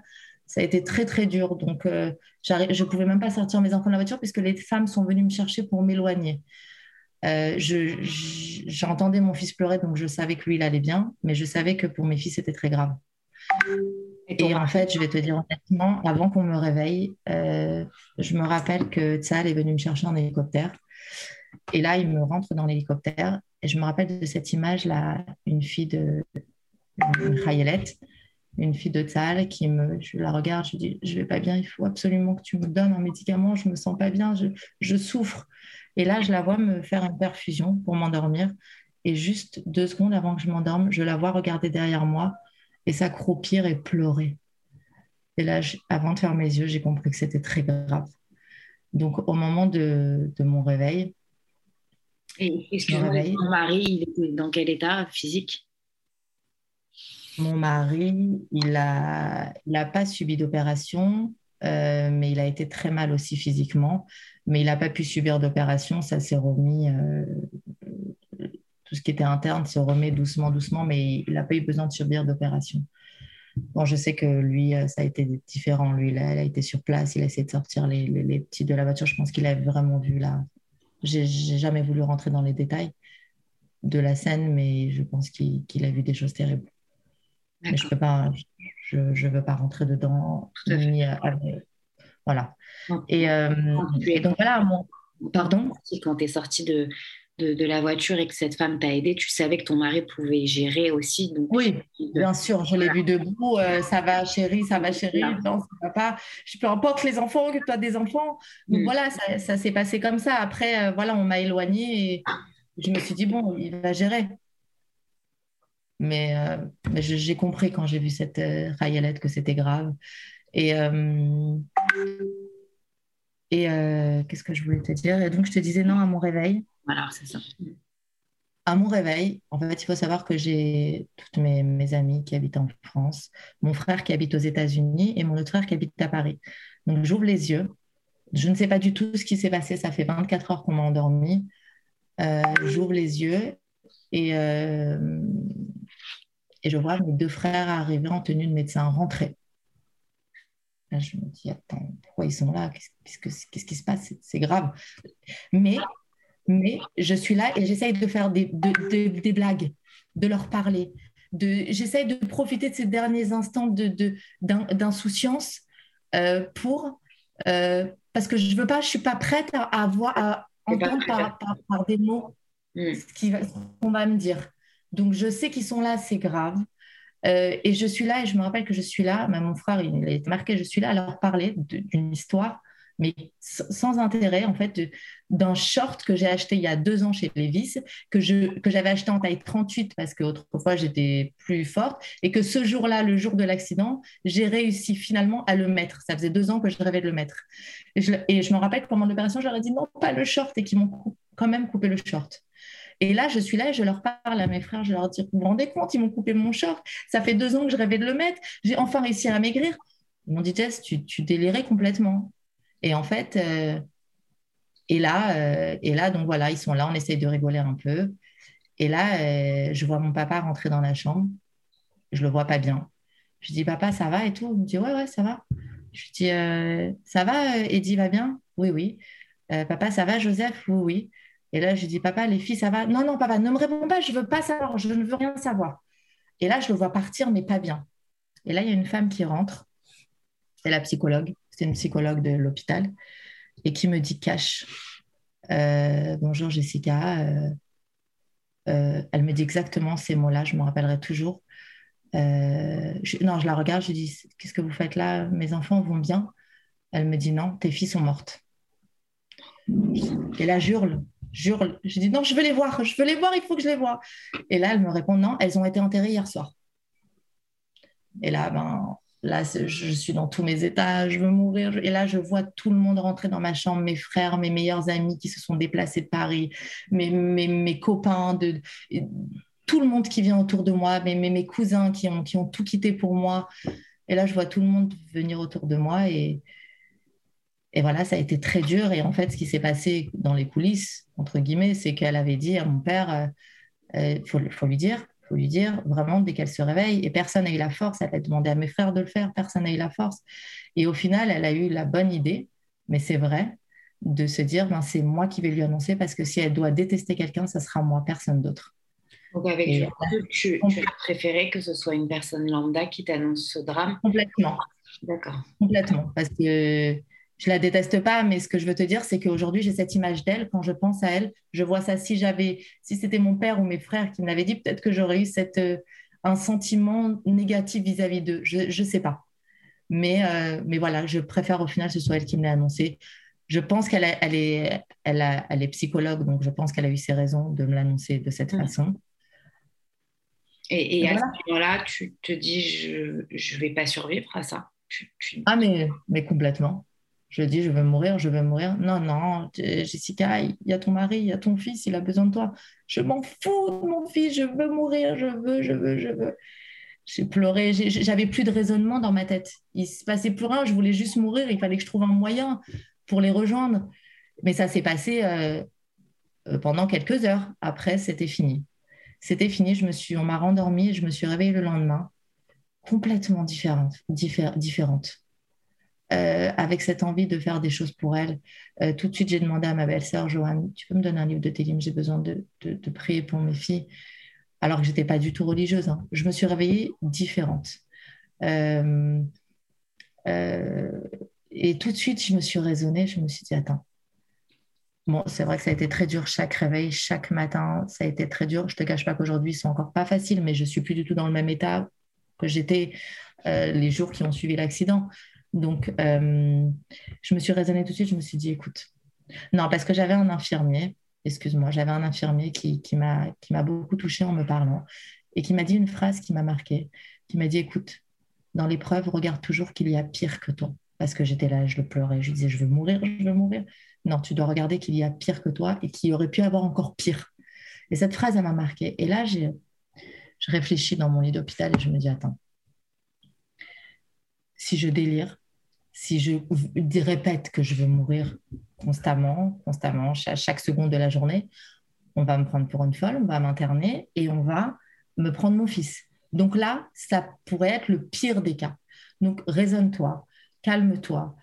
ça a été très très dur donc euh, je ne pouvais même pas sortir mes enfants de la voiture puisque les femmes sont venues me chercher pour m'éloigner euh, j'entendais mon fils pleurer, donc je savais que lui, il allait bien, mais je savais que pour mes filles, c'était très grave. Et, en fait, je vais te dire honnêtement, avant qu'on me réveille, euh, je me rappelle que Tsal est venu me chercher en hélicoptère. Et là, il me rentre dans l'hélicoptère. Et je me rappelle de cette image-là, une fille de une une fille de Tsal qui me, je la regarde, je dis, je vais pas bien, il faut absolument que tu me donnes un médicament, je me sens pas bien, je, je souffre. Et là, je la vois me faire une perfusion pour m'endormir. Et juste deux secondes avant que je m'endorme, je la vois regarder derrière moi et s'accroupir et pleurer. Et là, avant de fermer mes yeux, j'ai compris que c'était très grave. Donc, au moment de, mon réveil, et excuse-moi, mon mari, il était dans quel état physique? Mon mari, il n'a il pas subi d'opération, euh, mais il a été très mal aussi physiquement mais il n'a pas pu subir d'opération. Ça s'est remis, euh, tout ce qui était interne se remet doucement, doucement, mais il n'a pas eu besoin de subir d'opération. Bon, je sais que lui, euh, ça a été différent. Lui, il a, été sur place, il a essayé de sortir les, les, petits de la voiture. Je pense qu'il a vraiment vu là. J'ai jamais voulu rentrer dans les détails de la scène, mais je pense qu'il a vu des choses terribles. Mais je peux pas, je ne veux pas rentrer dedans. Ni, voilà. Et, euh, donc voilà, mon... pardon? Quand tu es sortie de, de, la voiture et que cette femme t'a aidé, tu savais que ton mari pouvait gérer aussi. Donc oui, bien sûr, je l'ai vu debout. Euh, ça va, chérie, ça va, chérie. Non, ça va pas. Je peu importe les enfants, que tu as des enfants. Donc mm. voilà, ça, s'est passé comme ça. Après, euh, voilà, on m'a éloignée et je me suis dit, bon, il va gérer. Mais, mais j'ai compris quand j'ai vu cette Rayalette que c'était grave. Et, euh, et euh, qu'est-ce que je voulais te dire? Et donc, je te disais non à mon réveil. Alors, c'est ça. À mon réveil, en fait, il faut savoir que j'ai toutes mes, mes amies qui habitent en France, mon frère qui habite aux États-Unis et mon autre frère qui habite à Paris. Donc, j'ouvre les yeux. Je ne sais pas du tout ce qui s'est passé. Ça fait 24 heures qu'on m'a endormi. J'ouvre les yeux et, et je vois mes deux frères arriver en tenue de médecin, rentrer. Là, je me dis, attends, pourquoi ils sont là? Qu'est-ce qui se passe? C'est grave. Mais, mais je suis là et j'essaye de faire des, des blagues, de leur parler. J'essaye de profiter de ces derniers instants d'insouciance de, euh, pour. Euh, parce que je ne veux pas, je suis pas prête à, avoir, à entendre par, par, des mots ce qu'on va me dire. Donc, je sais qu'ils sont là, c'est grave. Euh, et je suis là, et je me rappelle que je suis là, même mon frère, il, été marqué, je suis là à leur parler d'une histoire, mais sans intérêt, en fait, d'un short que j'ai acheté il y a deux ans chez Levis, que, je, que j'avais acheté en taille 38 parce qu'autrefois j'étais plus forte, et que ce jour-là, le jour de l'accident, j'ai réussi finalement à le mettre. Ça faisait deux ans que je rêvais de le mettre. Et je, et je me rappelle que pendant l'opération, j'aurais dit non, pas le short, et qu'ils m'ont quand même coupé le short. Et là, je suis là et je leur parle à mes frères, je leur dis, vous vous rendez compte, ils m'ont coupé mon short, ça fait deux ans que je rêvais de le mettre, j'ai enfin réussi à maigrir. Ils m'ont dit, Jess, tu, tu délirais complètement. Et en fait, euh, et, là, euh, et là, donc voilà, ils sont là, on essaye de rigoler un peu. Et là, euh, je vois mon papa rentrer dans la chambre, je le vois pas bien. Je dis, papa, ça va et tout? Il me dit, ouais, ouais, ça va. Je dis, ça va, Eddie va bien? Oui, oui. papa, ça va, Joseph? Oui, oui. Et là, je dis, papa, les filles, ça va? Non, non, papa, ne me réponds pas, je ne veux pas savoir, je ne veux rien savoir. Et là, je le vois partir, mais pas bien. Et là, il y a une femme qui rentre, c'est la psychologue, c'est une psychologue de l'hôpital, et qui me dit, cache. Euh, bonjour Jessica. Euh, euh, elle me dit exactement ces mots-là, je me rappellerai toujours. non, je la regarde, je dis, qu'est-ce que vous faites là? Mes enfants vont bien? Elle me dit, non, tes filles sont mortes. Et là, j'hurle, jure, je dis non, je veux les voir, je veux les voir, il faut que je les vois. Et là, elle me répond non, elles ont été enterrées hier soir. Et là, ben, là, je suis dans tous mes états, je veux mourir. Et là, je vois tout le monde rentrer dans ma chambre, mes frères, mes meilleurs amis qui se sont déplacés de Paris, mes, mes, copains, de, tout le monde qui vient autour de moi, mes, mes, cousins qui ont, qui ont tout quitté pour moi. Et là, je vois tout le monde venir autour de moi et, et voilà, ça a été très dur. Et en fait, ce qui s'est passé dans les coulisses, entre guillemets, c'est qu'elle avait dit à mon père, il euh, euh, faut, lui dire, faut lui dire vraiment dès qu'elle se réveille. Et personne n'a eu la force. Elle a demandé à mes frères de le faire. Personne n'a eu la force. Et au final, elle a eu la bonne idée, mais c'est vrai, de se dire, ben, c'est moi qui vais lui annoncer parce que si elle doit détester quelqu'un, ça sera moi, personne d'autre. Donc avec du tu, tu as préféré que ce soit une personne lambda qui t'annonce ce drame? Complètement. D'accord. Complètement. Parce que je la déteste pas, mais ce que je veux te dire, c'est qu'aujourd'hui, j'ai cette image d'elle. Quand je pense à elle, je vois ça. Si j'avais, si c'était mon père ou mes frères qui me l'avaient dit, peut-être que j'aurais eu cette, euh, un sentiment négatif vis-à-vis d'eux. Je ne sais pas. Mais, euh, mais voilà, je préfère au final que ce soit elle qui me l'ait annoncé. Je pense qu'elle elle est, elle, elle est psychologue, donc je pense qu'elle a eu ses raisons de me l'annoncer de cette façon. Et, à ce moment-là, tu te dis, je ne vais pas survivre à ça. Ah, mais, mais complètement. Je dis, je veux mourir, je veux mourir. Non, non, Jessica, il y a ton mari, il y a ton fils, il a besoin de toi. Je m'en fous de mon fils, je veux mourir, je veux, je veux, je veux. J'ai pleuré, j'avais plus de raisonnement dans ma tête. Il se passait plus rien, je voulais juste mourir, il fallait que je trouve un moyen pour les rejoindre. Mais ça s'est passé euh, euh, pendant quelques heures. Après, c'était fini. C'était fini, je me suis, on m'a rendormie je me suis réveillée le lendemain complètement différente. Euh, avec cette envie de faire des choses pour elle. Euh, tout de suite, j'ai demandé à ma belle-sœur, Joanne, tu peux me donner un livre de Télim J'ai besoin de, prier pour mes filles. Alors que je n'étais pas du tout religieuse. Hein. Je me suis réveillée différente. Euh, et tout de suite, je me suis raisonnée. Je me suis dit, attends. Bon, c'est vrai que ça a été très dur chaque réveil, chaque matin, ça a été très dur. Je ne te cache pas qu'aujourd'hui, sont encore pas faciles, mais je suis plus du tout dans le même état que j'étais les jours qui ont suivi l'accident. Donc, euh, je me suis raisonnée tout de suite, je me suis dit, écoute, non, parce que j'avais un infirmier, excuse-moi, j'avais un infirmier qui, m'a beaucoup touchée en me parlant et qui m'a dit une phrase qui m'a marquée, qui m'a dit, écoute, dans l'épreuve, regarde toujours qu'il y a pire que toi. Parce que j'étais là, je le pleurais, je disais, je veux mourir, je veux mourir. Non, tu dois regarder qu'il y a pire que toi et qu'il aurait pu avoir encore pire. Et cette phrase, elle m'a marquée. Et là, je réfléchis dans mon lit d'hôpital et je me dis, attends, si je délire, si je répète que je veux mourir constamment, constamment, à chaque seconde de la journée, on va me prendre pour une folle, on va m'interner et on va me prendre mon fils. Donc là, ça pourrait être le pire des cas. Donc raisonne-toi, calme-toi.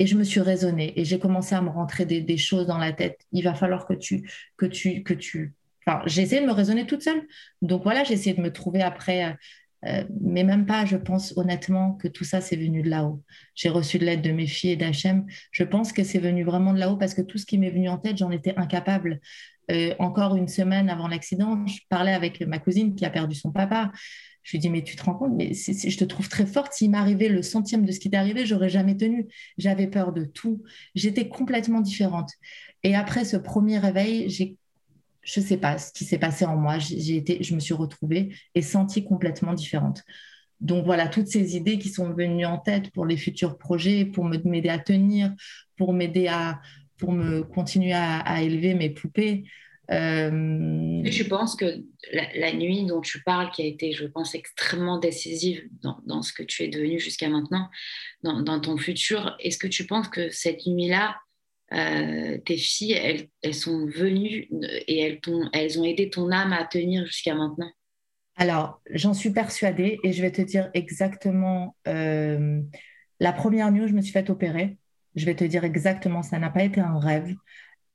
Et je me suis raisonnée et j'ai commencé à me rentrer des, choses dans la tête. Il va falloir que tu, que tu, que tu. Enfin, j'ai essayé de me raisonner toute seule. Donc voilà, j'ai essayé de me trouver après. Euh, mais même pas, je pense honnêtement que tout ça, c'est venu de là-haut. J'ai reçu de l'aide de mes filles et d'Hachem. Je pense que c'est venu vraiment de là-haut parce que tout ce qui m'est venu en tête, j'en étais incapable. Euh, encore une semaine avant l'accident, je parlais avec ma cousine qui a perdu son papa. Je lui dis, mais tu te rends compte, mais je te trouve très forte. S'il m'arrivait le centième de ce qui t'est arrivé, j'aurais jamais tenu. J'avais peur de tout. J'étais complètement différente. Et après ce premier réveil, j'ai, je ne sais pas ce qui s'est passé en moi. J'ai été, je me suis retrouvée et sentie complètement différente. Donc voilà, toutes ces idées qui sont venues en tête pour les futurs projets, pour m'aider à tenir, pour m'aider à, pour me continuer à, élever mes poupées. Euh... Tu penses que la, nuit dont tu parles, qui a été, je pense, extrêmement décisive dans, ce que tu es devenu jusqu'à maintenant, dans, ton futur, est-ce que tu penses que cette nuit-là, euh, tes filles, elles, elles, sont venues et elles, ont, elles ont aidé ton âme à tenir jusqu'à maintenant Alors, j'en suis persuadée et je vais te dire exactement euh, la première nuit où je me suis fait opérer. Je vais te dire exactement, ça n'a pas été un rêve.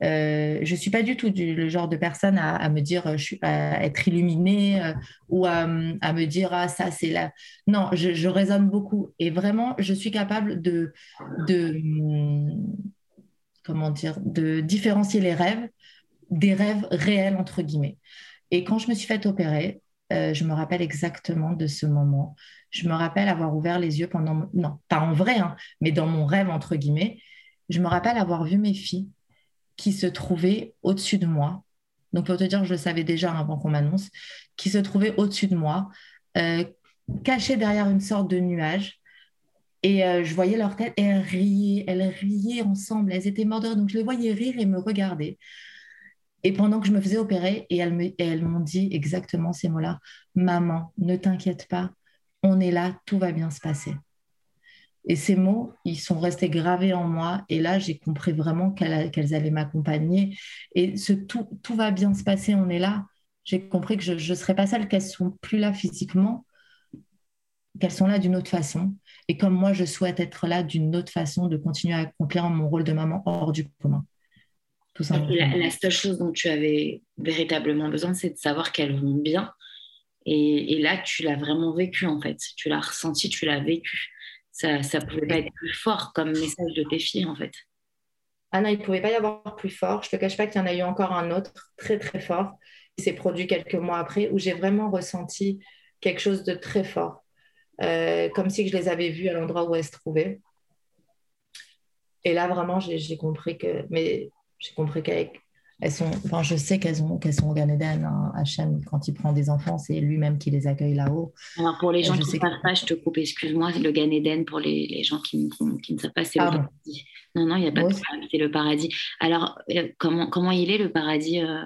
Euh, je ne suis pas du tout le genre de personne à, me dire, je suis, à être illuminée euh, ou à, me dire, ah, ça, c'est là. Non, je, raisonne beaucoup. Et vraiment, je suis capable de, de, comment dire, de différencier les rêves des rêves réels, entre guillemets. Et quand je me suis fait opérer, euh, je me rappelle exactement de ce moment. Je me rappelle avoir ouvert les yeux pendant, non, pas en vrai, hein, mais dans mon rêve, entre guillemets. Je me rappelle avoir vu mes filles qui se trouvaient au-dessus de moi. Donc, pour te dire, je le savais déjà avant qu'on m'annonce, qui se trouvaient au-dessus de moi, euh, cachées derrière une sorte de nuage. Et euh, je voyais leur tête elles riaient, elles riaient ensemble, elles étaient mortes Donc, je les voyais rire et me regarder. Et pendant que je me faisais opérer, et elles m'ont dit exactement ces mots-là, Maman, ne t'inquiète pas, on est là, tout va bien se passer. Et ces mots, ils sont restés gravés en moi. Et là, j'ai compris vraiment qu'elles allaient m'accompagner. Et ce tout, tout va bien se passer, on est là. J'ai compris que je ne serai pas seule, qu'elles sont plus là physiquement, qu'elles sont là d'une autre façon. Et comme moi, je souhaite être là d'une autre façon, de continuer à accomplir mon rôle de maman hors du commun. Tout La, la, seule chose dont tu avais véritablement besoin, c'est de savoir qu'elles vont bien. Et, et là, tu l'as vraiment vécu, en fait. Tu l'as ressenti, tu l'as vécu ça ne pouvait pas être plus fort comme message de tes filles, en fait. Ah non, il ne pouvait pas y avoir plus fort. Je ne te cache pas qu'il y en a eu encore un autre très, très fort qui s'est produit quelques mois après, où j'ai vraiment ressenti quelque chose de très fort, euh, comme si je les avais vues à l'endroit où elles se trouvaient. Et là, vraiment, j'ai compris que, mais j'ai compris qu'avec elles sont, enfin, je sais qu'elles ont, qu'elles sont au Gan Eden. Hein, Hachem, quand il prend des enfants, c'est lui-même qui les accueille là-haut. Alors, pour les gens qui ne savent pas, je te coupe, excuse-moi, le Gan Eden, pour les, les gens qui, qui, ne savent pas, c'est le paradis. Non, non, il n'y a pas de c'est le paradis. Alors, euh, comment, comment il est le paradis euh,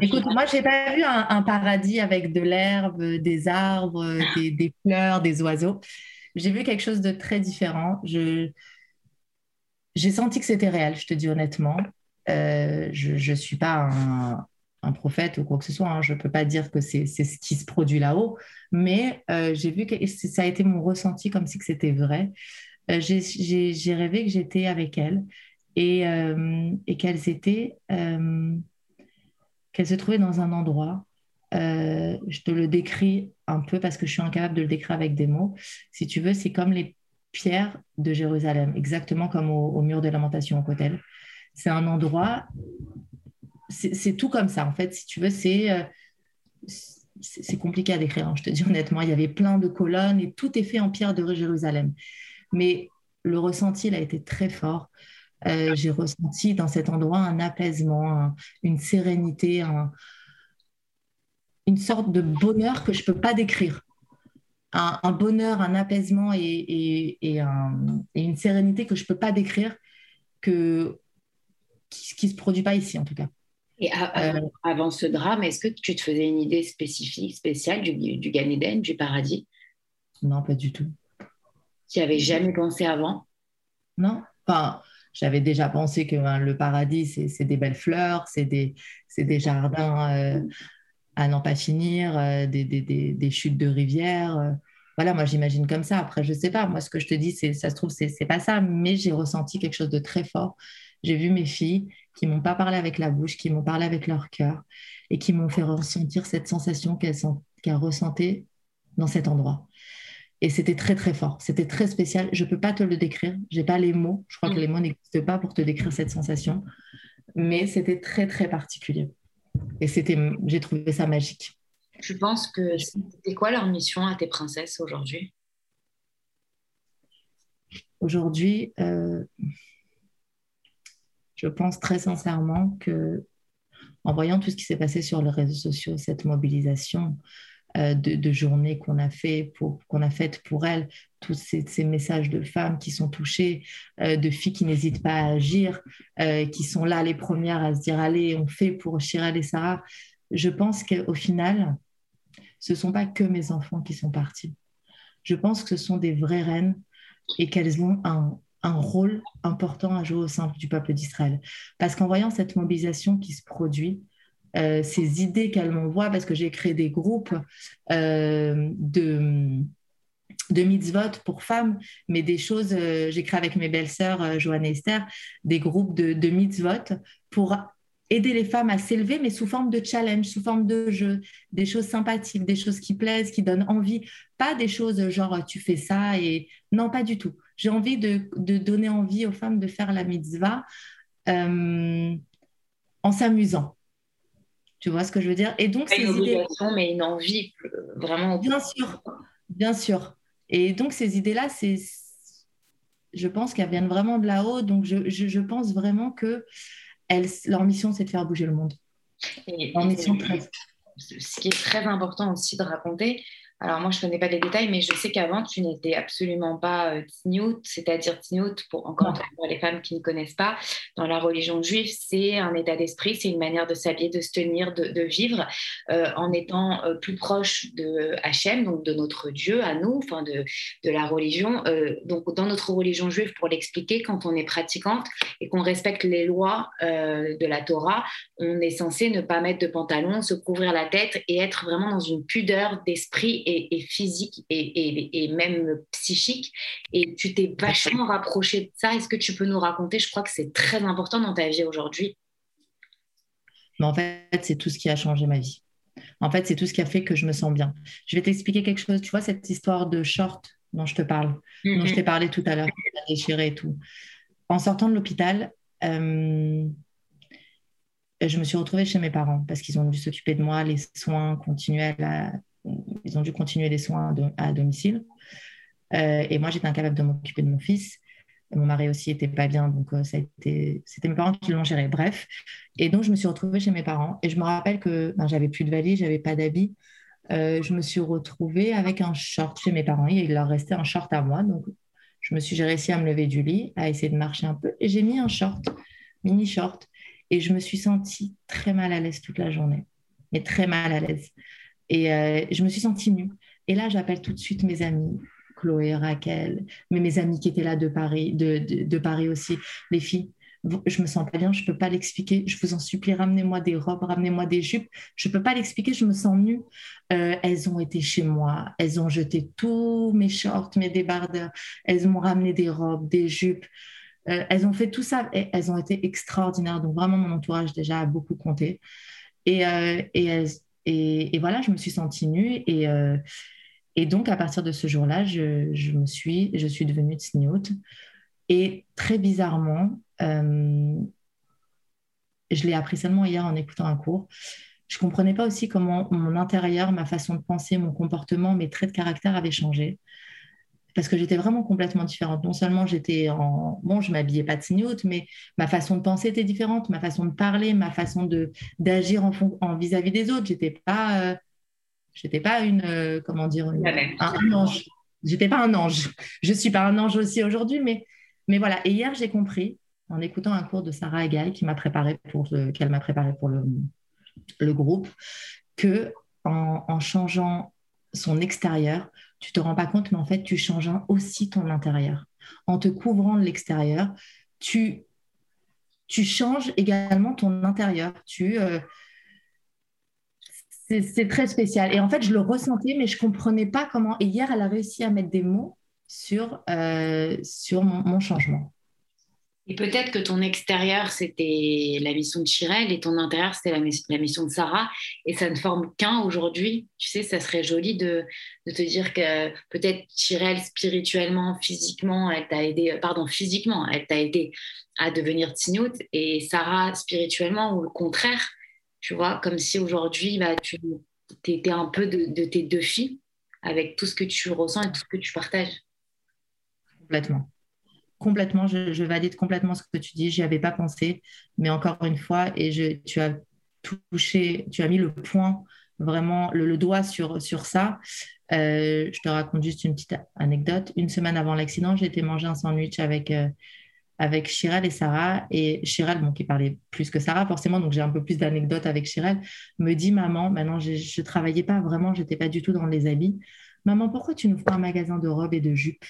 Écoute, moi, je n'ai pas vu un, paradis avec de l'herbe, des arbres, des, des, fleurs, des oiseaux. J'ai vu quelque chose de très différent. Je, j'ai senti que c'était réel, je te dis honnêtement. Euh, je ne suis pas un, prophète ou quoi que ce soit, hein. je ne peux pas dire que c'est ce qui se produit là-haut, mais euh, j'ai vu que ça a été mon ressenti comme si c'était vrai. Euh, j'ai rêvé que j'étais avec elles et, et qu'elles étaient, qu'elles se trouvaient dans un endroit. je te le décris un peu parce que je suis incapable de le décrire avec des mots. Si tu veux, c'est comme les pierres de Jérusalem, exactement comme au, mur de lamentation au Cotel c'est un endroit, c'est tout comme ça, en fait, si tu veux, c'est euh, compliqué à décrire, hein, je te dis honnêtement. Il y avait plein de colonnes et tout est fait en pierre de Jérusalem. Mais le ressenti, il a été très fort. Euh, j'ai ressenti dans cet endroit un apaisement, une sérénité, une sorte de bonheur que je ne peux pas décrire. Un, bonheur, un apaisement et, et, une sérénité que je ne peux pas décrire, que qui ne se produit pas ici en tout cas. Et euh, avant, ce drame, est-ce que tu te faisais une idée spécifique, spéciale du, du Gan Eden, du paradis? Non, pas du tout. Tu n'y avais jamais pensé avant? Non. Enfin, j'avais déjà pensé que hein, le paradis, c'est des belles fleurs, c'est des, jardins euh, à n'en pas finir, euh, des, chutes de rivières. Voilà, moi j'imagine comme ça. Après, je ne sais pas. Moi, ce que je te dis, ça se trouve, c'est pas ça, mais j'ai ressenti quelque chose de très fort. J'ai vu mes filles qui m'ont pas parlé avec la bouche, qui m'ont parlé avec leur cœur et qui m'ont fait ressentir cette sensation qu'elles qu ressentaient dans cet endroit. Et c'était très, très fort. C'était très spécial. Je ne peux pas te le décrire. Je n'ai pas les mots. Je crois que mm. les mots n'existent pas pour te décrire cette sensation. Mais c'était très, très particulier. Et c'était, j'ai trouvé ça magique. Tu penses que c'était quoi leur mission à tes princesses aujourd'hui? Aujourd'hui, euh, je pense très sincèrement que en voyant tout ce qui s'est passé sur les réseaux sociaux, cette mobilisation, euh, de, journées qu'on a fait qu'on a faites pour elles, tous ces, messages de femmes qui sont touchées, euh, de filles qui n'hésitent pas à agir, euh, qui sont là les premières à se dire allez, on fait pour Chiral et Sarah. Je pense qu'au final, ce sont pas que mes enfants qui sont partis. Je pense que ce sont des vraies reines et qu'elles ont un rôle important à jouer au sein du peuple d'Israël. Parce qu'en voyant cette mobilisation qui se produit, euh, ces idées qu'elle m'envoie, parce que j'ai créé des groupes euh, de, de mitzvot pour femmes, mais des choses, euh, j'ai avec mes belles-sœurs, Joanne et Esther, des groupes de, de mitzvot pour aider les femmes à s'élever, mais sous forme de challenge, sous forme de jeu, des choses sympathiques, des choses qui plaisent, qui donnent envie, pas des choses genre tu fais ça et non, pas du tout. J'ai envie de, de, donner envie aux femmes de faire la mitzvah en s'amusant. Tu vois ce que je veux dire? Et donc, ces une idées... mais une envie euh, vraiment. Bien sûr, bien sûr. Et donc, ces idées-là, c'est, je pense qu'elles viennent vraiment de là-haut. Donc, je, je, pense vraiment que elles, leur mission, c'est de faire bouger le monde. Et, leur mission très... Ce qui est très important aussi de raconter, alors moi, je ne connais pas les détails, mais je sais qu'avant, tu n'étais absolument pas euh, c'est-à-dire tzniout, pour encore pour les femmes qui ne connaissent pas, dans la religion juive, c'est un état d'esprit, c'est une manière de s'habiller, de se tenir, de, vivre, euh, en étant euh, plus proche de Hachem, donc de notre Dieu à nous, enfin de, de la religion. Euh, donc dans notre religion juive, pour l'expliquer, quand on est pratiquante et qu'on respecte les lois de la Torah, on est censé ne pas mettre de pantalon, se couvrir la tête et être vraiment dans une pudeur d'esprit et, physique et, et, même psychique. Et tu t'es vachement rapproché de ça. Est-ce que tu peux nous raconter? Je crois que c'est très important dans ta vie aujourd'hui. Mais en fait, c'est tout ce qui a changé ma vie. En fait, c'est tout ce qui a fait que je me sens bien. Je vais t'expliquer quelque chose. Tu vois, cette histoire de short dont je te parle, dont je t'ai mhm. parlé tout à l'heure, déchiré et tout. En sortant de l'hôpital, euh, je me suis retrouvée chez mes parents parce qu'ils ont dû s'occuper de moi, les soins continuels à, ils ont dû continuer les soins à domicile. Euh, et moi, j'étais incapable de m'occuper de mon fils. Mon mari aussi était pas bien, donc euh, c'était mes parents qui l'ont géré. Bref, et donc je me suis retrouvée chez mes parents. Et je me rappelle que ben, j'avais plus de valise, j'avais pas d'habits. Euh, je me suis retrouvée avec un short chez mes parents. Et il leur restait un short à moi, donc je me suis, réussi à me lever du lit, à essayer de marcher un peu, et j'ai mis un short, mini short, et je me suis sentie très mal à l'aise toute la journée, mais très mal à l'aise. Et euh, je me suis sentie nue. Et là, j'appelle tout de suite mes amis, Chloé, Raquel, mais mes amis qui étaient là de Paris, de, Paris aussi, les filles. Je me sens pas bien, je peux pas l'expliquer. Je vous en supplie, ramenez-moi des robes, ramenez-moi des jupes. Je peux pas l'expliquer, je me sens nue. Euh, elles ont été chez moi, elles ont jeté tous mes shorts, mes débardeurs. Elles m'ont ramené des robes, des jupes. Euh, elles ont fait tout ça et elles ont été extraordinaires. Donc vraiment, mon entourage déjà a beaucoup compté. Et elles, et, voilà, je me suis sentie nue. Et, euh, donc, à partir de ce jour-là, je, me suis, je suis devenue tsniout. Et très bizarrement, euh, je l'ai appris seulement hier en écoutant un cours. Je ne comprenais pas aussi comment mon intérieur, ma façon de penser, mon comportement, mes traits de caractère avaient changé parce que j'étais vraiment complètement différente. Non seulement j'étais en... Bon, je m'habillais pas de signote, mais ma façon de penser était différente, ma façon de parler, ma façon de d'agir en, en vis-à-vis des autres. J'étais pas... Euh, j'étais pas une... Euh, comment dire un, ange. J'étais pas un ange. Je suis pas un ange aussi aujourd'hui, mais, mais voilà. Et hier, j'ai compris, en écoutant un cours de Sarah Agaï, qui m'a préparé pour qu'elle m'a préparé pour le, le groupe, que en, en changeant son extérieur, tu te rends pas compte, mais en fait, tu changes aussi ton intérieur. En te couvrant de l'extérieur, tu, tu changes également ton intérieur. Tu, euh, c'est très spécial. Et en fait, je le ressentais, mais je comprenais pas comment. Et hier, elle a réussi à mettre des mots sur, euh, sur mon, changement. Et peut-être que ton extérieur, c'était la mission de Chirel et ton intérieur, c'était la, mission de Sarah. Et ça ne forme qu'un aujourd'hui. Tu sais, ça serait joli de, te dire que peut-être Chirel, spirituellement, physiquement, elle t'a aidé, pardon, physiquement, elle t'a aidé à devenir Tignout. Et Sarah, spirituellement, ou le contraire, tu vois, comme si aujourd'hui, bah, tu étais un peu de, de tes deux filles avec tout ce que tu ressens et tout ce que tu partages. Complètement. Complètement, je, valide complètement ce que tu dis. J'y avais pas pensé, mais encore une fois, et tu as touché, tu as mis le point, vraiment le, doigt sur, ça. Euh, je te raconte juste une petite anecdote. Une semaine avant l'accident, j'ai été manger un sandwich avec, euh, avec Chiral et Sarah. Et Chiral, bon, qui parlait plus que Sarah, forcément, donc j'ai un peu plus d'anecdotes avec Chiral, me dit Maman, maintenant, je ne travaillais pas vraiment, je n'étais pas du tout dans les habits. Maman, pourquoi tu nous fais un magasin de robes et de jupes?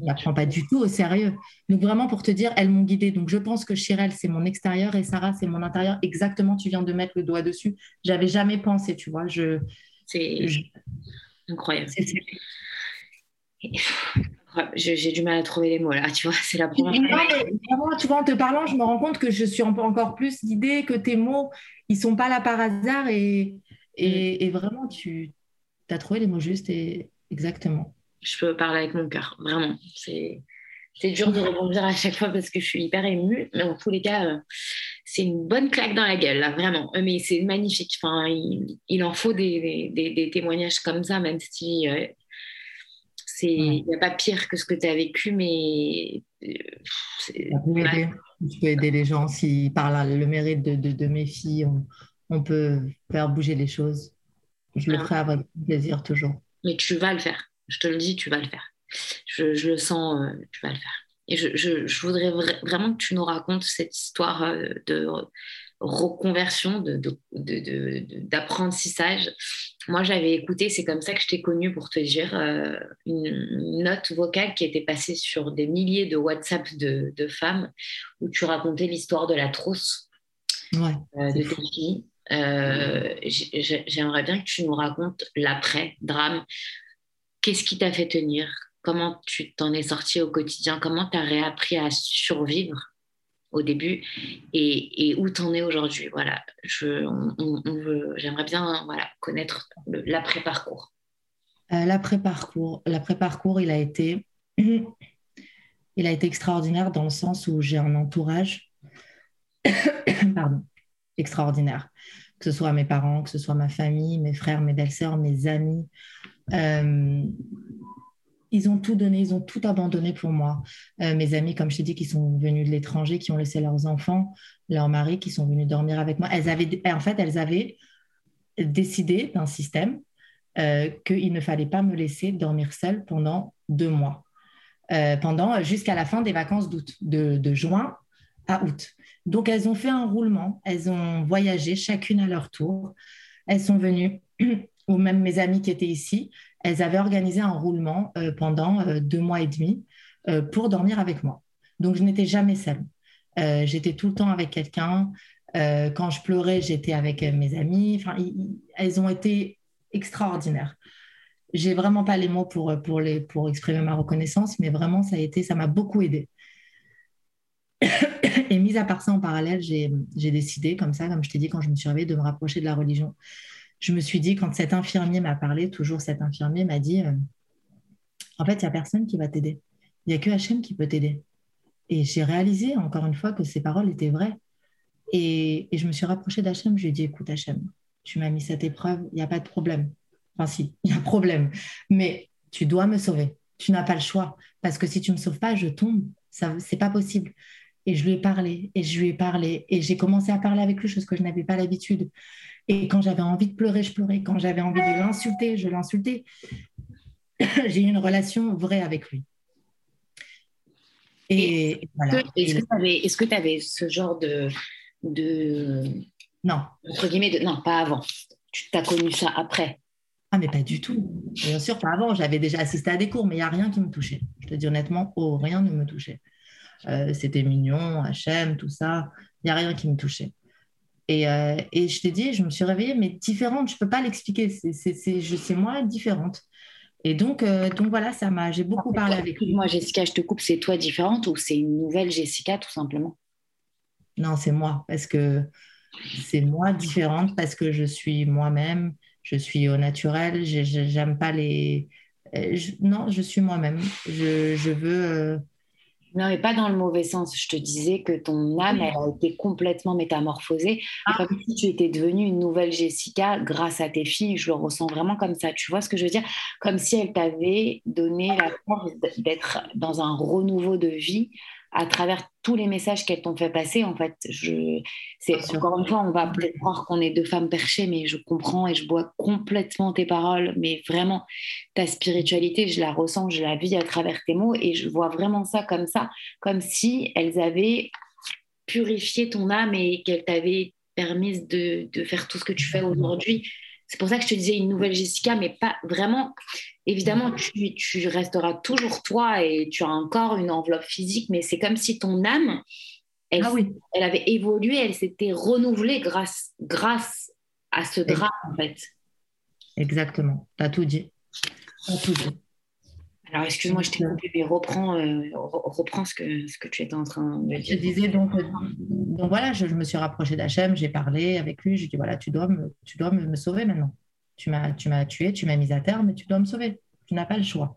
Ne la prends pas du tout au sérieux. Donc vraiment pour te dire, elles m'ont guidée. Donc je pense que Chirel, c'est mon extérieur et Sarah, c'est mon intérieur. Exactement, tu viens de mettre le doigt dessus. J'avais jamais pensé, tu vois. Je, c'est incroyable. J'ai du mal à trouver les mots là, tu vois, c'est la première fois. tu vois, en te parlant, je me rends compte que je suis encore plus guidée, que tes mots, ils sont pas là par hasard et, et, mm. et vraiment, tu as trouvé les mots justes et exactement je peux parler avec mon cœur, vraiment. C'est, dur de rebondir à chaque fois parce que je suis hyper émue, mais en tous les cas, euh, c'est une bonne claque dans la gueule, là, vraiment. Euh, mais c'est magnifique. Enfin, il, en faut des, des, témoignages comme ça, même si euh, c'est il n'y a pas pire que ce que tu as vécu, mais je peux aider les gens s'ils parlent le mérite de, de, mes filles. On, peut faire bouger les choses. Je le ferai avec plaisir toujours. Mais tu vas le faire. Je te le dis, tu vas le faire. Je, le sens, euh, tu vas le faire. Et je, voudrais vraiment que tu nous racontes cette histoire euh, de reconversion, d'apprentissage. Moi, j'avais écouté, c'est comme ça que je t'ai connue pour te dire, euh, une, note vocale qui était passée sur des milliers de WhatsApp de, femmes où tu racontais l'histoire de la trousse de tes filles. J'aimerais bien que tu nous racontes l'après-drame, Qu'est-ce qui t'a fait tenir? Comment tu t'en es sorti au quotidien? Comment tu as réappris à survivre au début? Et, et où t'en es aujourd'hui? Voilà, j'aimerais bien voilà, connaître l'après-parcours. Euh, l'après-parcours, l'après-parcours, il a été, il a été extraordinaire dans le sens où j'ai un entourage, pardon, extraordinaire. Que ce soit mes parents, que ce soit ma famille, mes frères, mes belles-sœurs, mes amis, ils ont tout donné, ils ont tout abandonné pour moi. Euh, mes amis, comme je t'ai dit, qui sont venus de l'étranger, qui ont laissé leurs enfants, leurs maris, qui sont venus dormir avec moi. Elles avaient, en fait, elles avaient décidé d'un système euh, qu'il ne fallait pas me laisser dormir seule pendant deux mois, pendant jusqu'à la fin des vacances d'août, de, juin à août. Donc, elles ont fait un roulement, elles ont voyagé chacune à leur tour. Elles sont venues ou même mes amies qui étaient ici, elles avaient organisé un roulement euh, pendant euh, deux mois et demi euh, pour dormir avec moi. Donc, je n'étais jamais seule. j'étais tout le temps avec quelqu'un. quand je pleurais, j'étais avec mes amies. Enfin, elles ont été extraordinaires. J'ai vraiment pas les mots pour, pour, les, pour exprimer ma reconnaissance, mais vraiment, ça a été, ça m'a beaucoup aidé. et mis à part ça, en parallèle, j'ai décidé, comme ça, comme je t'ai dit quand je me suis réveillée, de me rapprocher de la religion je me suis dit, quand cet infirmier m'a parlé, toujours cet infirmier m'a dit, euh, en fait, il n'y a personne qui va t'aider. Il n'y a que Hachem qui peut t'aider. Et j'ai réalisé, encore une fois, que ces paroles étaient vraies. Et, je me suis rapprochée d'Hachem. Je lui ai dit, écoute, Hachem, tu m'as mis cette épreuve, il n'y a pas de problème. Enfin, si, il y a un problème. Mais tu dois me sauver. Tu n'as pas le choix. Parce que si tu ne me sauves pas, je tombe. Ce n'est pas possible. Et je lui ai parlé, et je lui ai parlé, et j'ai commencé à parler avec lui, chose que je n'avais pas l'habitude. Et quand j'avais envie de pleurer, je pleurais. Quand j'avais envie de l'insulter, je l'insultais. J'ai eu une relation vraie avec lui. Et, voilà. Est-ce que tu avais, ce genre de, de. Non. Entre guillemets, de, non, pas avant. Tu t'as connu ça après ah, mais pas du tout. Bien sûr, pas avant. J'avais déjà assisté à des cours, mais il n'y a rien qui me touchait. Je te dis honnêtement, oh, rien ne me touchait. c'était mignon, HM, tout ça. Il n'y a rien qui me touchait. Et, et je t'ai dit, je me suis réveillée, mais différente, je ne peux pas l'expliquer. C'est moi différente. Et donc, donc voilà, ça m'a, j'ai beaucoup parlé avec. Moi, Jessica, je te coupe, c'est toi différente ou c'est une nouvelle Jessica, tout simplement? Non, c'est moi, parce que c'est moi différente, parce que je suis moi-même, je suis au naturel, j'aime pas les. Euh, non, je suis moi-même. Je, je, veux. Non, mais pas dans le mauvais sens. Je te disais que ton âme, elle a été complètement métamorphosée. Ah. Comme si tu étais devenue une nouvelle Jessica grâce à tes filles. Je le ressens vraiment comme ça. Tu vois ce que je veux dire? Comme si elle t'avait donné la force d'être dans un renouveau de vie à travers tous les messages qu'elles t'ont fait passer, en fait, je, c'est encore une fois, on va peut-être croire qu'on est deux femmes perchées, mais je comprends et je bois complètement tes paroles, mais vraiment ta spiritualité, je la ressens, je la vis à travers tes mots et je vois vraiment ça comme ça, comme si elles avaient purifié ton âme et qu'elles t'avaient permis de, de, faire tout ce que tu fais aujourd'hui. C'est pour ça que je te disais une nouvelle Jessica, mais pas vraiment Évidemment, tu, tu, resteras toujours toi et tu as encore une enveloppe physique, mais c'est comme si ton âme, elle, ah elle avait évolué, elle s'était renouvelée grâce, grâce à ce drame, en fait. Exactement, tu as tout dit. As tout dit. Alors, excuse-moi, je t'ai coupé, mais reprends, euh, reprends ce, que, ce que tu étais en train de dire. Je disais donc, euh, donc voilà, je, me suis rapprochée d'Hachem, j'ai parlé avec lui, j'ai dit voilà, tu dois me, tu dois me sauver maintenant tu m'as, tu m'as tué, tu m'as mis à terre, mais tu dois me sauver. Tu n'as pas le choix.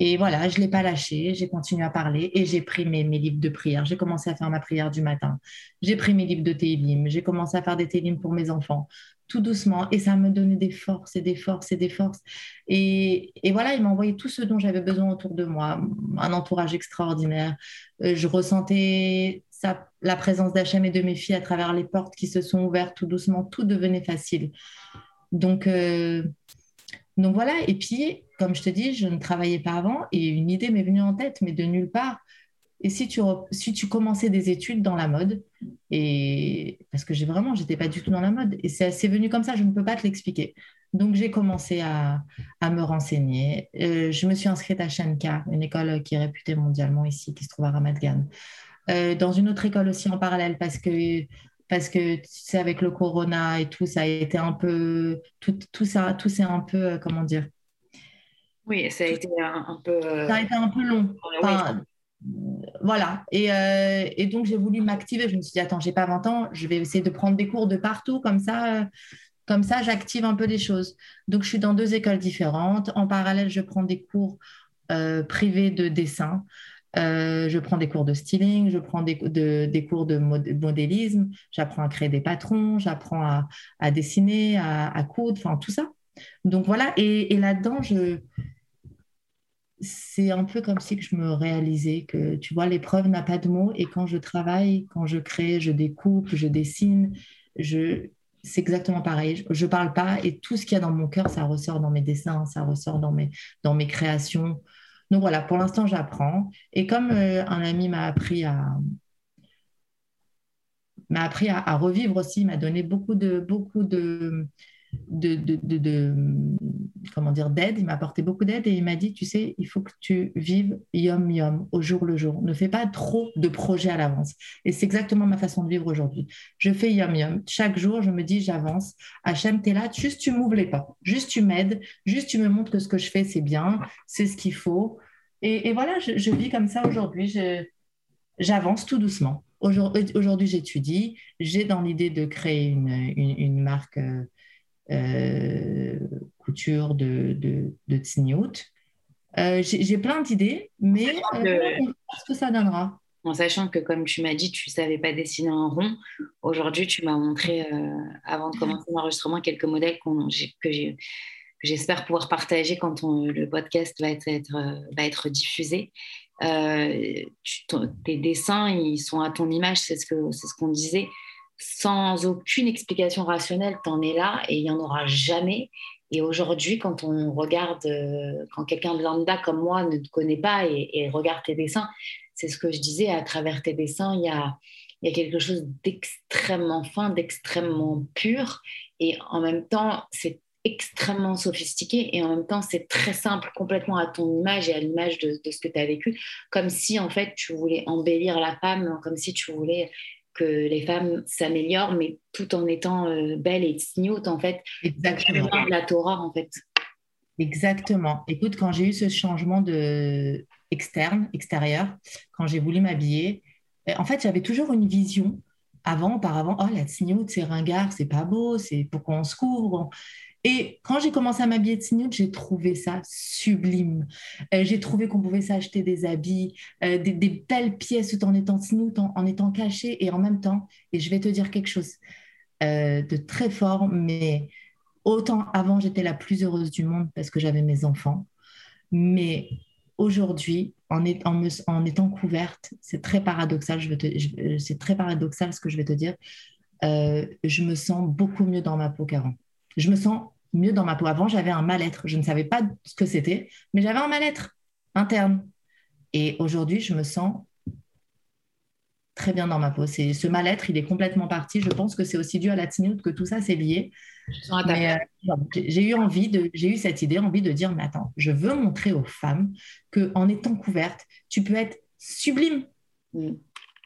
Et voilà, je ne l'ai pas lâché, j'ai continué à parler et j'ai pris mes, livres de prière. J'ai commencé à faire ma prière du matin. J'ai pris mes livres de Télim, j'ai commencé à faire des Télim pour mes enfants, tout doucement. Et ça me donnait des forces et des forces et des forces. Et, et voilà, il m'a envoyé tout ce dont j'avais besoin autour de moi, un entourage extraordinaire. Euh, je ressentais ça, la présence d'Hachem et de mes filles à travers les portes qui se sont ouvertes tout doucement. Tout devenait facile. Donc, euh, donc voilà, et puis, comme je te dis, je ne travaillais pas avant et une idée m'est venue en tête, mais de nulle part. Et si tu, si tu commençais des études dans la mode, et parce que j'ai vraiment, j'étais pas du tout dans la mode, et c'est venu comme ça, je ne peux pas te l'expliquer. Donc j'ai commencé à, à, me renseigner. Euh, je me suis inscrite à Shenka, une école qui est réputée mondialement ici, qui se trouve à Ramat Gan. Euh, dans une autre école aussi en parallèle, parce que parce que tu sais, avec le corona et tout, ça a été un peu. Tout, tout ça, tout c'est un peu. Euh, comment dire? Oui, ça a été un, peu. Euh, ça a été un peu long. Voilà. Et, euh, et donc, j'ai voulu m'activer. Je me suis dit, attends, j'ai pas 20 ans, je vais essayer de prendre des cours de partout. Comme ça, comme ça j'active un peu les choses. Donc, je suis dans deux écoles différentes. En parallèle, je prends des cours privés de dessin. Euh, je prends des cours de styling, je prends des, cours de modélisme, j'apprends à créer des patrons, j'apprends à, dessiner, à, coudre, enfin tout ça. Donc voilà, et, là-dedans, c'est un peu comme si je me réalisais que, tu vois, l'épreuve n'a pas de mots, et quand je travaille, quand je crée, je découpe, je dessine, c'est exactement pareil. Je ne parle pas, et tout ce qu'il y a dans mon cœur, ça ressort dans mes dessins, ça ressort dans mes, dans mes créations. Donc voilà, pour l'instant, j'apprends. Et comme euh, un ami m'a appris à m'a appris à, revivre aussi, m'a donné beaucoup de beaucoup de, de, comment dire d'aide. Il m'a apporté beaucoup d'aide et il m'a dit, tu sais, il faut que tu vives yom yom au jour le jour. Ne fais pas trop de projets à l'avance. Et c'est exactement ma façon de vivre aujourd'hui. Je fais yom yom. Chaque jour, je me dis, j'avance. Hachem, tu es là, juste tu m'ouvres les pas. Juste tu m'aides. Juste tu me montres que ce que je fais, c'est bien. C'est ce qu'il faut. Et, voilà, je, vis comme ça aujourd'hui. J'avance tout doucement. Aujourd'hui, j'étudie. J'ai dans l'idée de créer une, une, marque euh, couture de, de, de euh, J'ai plein d'idées, mais on ce que ça donnera? En sachant que, comme tu m'as dit, tu ne savais pas dessiner en rond, aujourd'hui, tu m'as montré, avant de commencer l'enregistrement, quelques modèles que j'ai j'espère pouvoir partager quand le podcast va être, euh, va être diffusé. Euh, tes dessins, ils sont à ton image, c'est ce qu'on ce qu'on disait. Sans aucune explication rationnelle, tu en es là et il n'y en aura jamais. Et aujourd'hui, quand on regarde, euh, quand quelqu'un de lambda comme moi ne te connaît pas et, regarde tes dessins, c'est ce que je disais, à travers tes dessins, il y a, il y a quelque chose d'extrêmement fin, d'extrêmement pur. Et en même temps, c'est extrêmement sophistiqué et en même temps c'est très simple, complètement à ton image et à l'image de, ce que tu as vécu, comme si en fait tu voulais embellir la femme, comme si tu voulais que les femmes s'améliorent, mais tout en étant euh, belles et smooth en fait. Exactement. La Torah en fait. Exactement. Écoute, quand j'ai eu ce changement de externe, extérieur, quand j'ai voulu m'habiller, euh, en fait j'avais toujours une vision avant, auparavant, oh la tsniout, c'est ringard, c'est pas beau, c'est pourquoi on se couvre? Et quand j'ai commencé à m'habiller de tsniout, j'ai trouvé ça sublime. Euh, j'ai trouvé qu'on pouvait s'acheter des habits, euh, des, belles pièces tout en étant tsniout, en, étant caché et en même temps. Et je vais te dire quelque chose euh, de très fort, mais autant avant, j'étais la plus heureuse du monde parce que j'avais mes enfants. Mais aujourd'hui, en, en, étant couverte, c'est très paradoxal, c'est très paradoxal ce que je vais te dire, je me sens beaucoup mieux dans ma peau qu'avant. Je me sens mieux dans ma peau. Avant, j'avais un mal-être. Je ne savais pas ce que c'était, mais j'avais un mal-être interne. Et aujourd'hui, je me sens très bien dans ma peau. C'est ce mal-être, il est complètement parti. Je pense que c'est aussi dû à la que tout ça c'est lié. Euh, j'ai eu envie de, j'ai eu cette idée, envie de dire, mais attends, je veux montrer aux femmes que en étant couverte, tu peux être sublime, mm.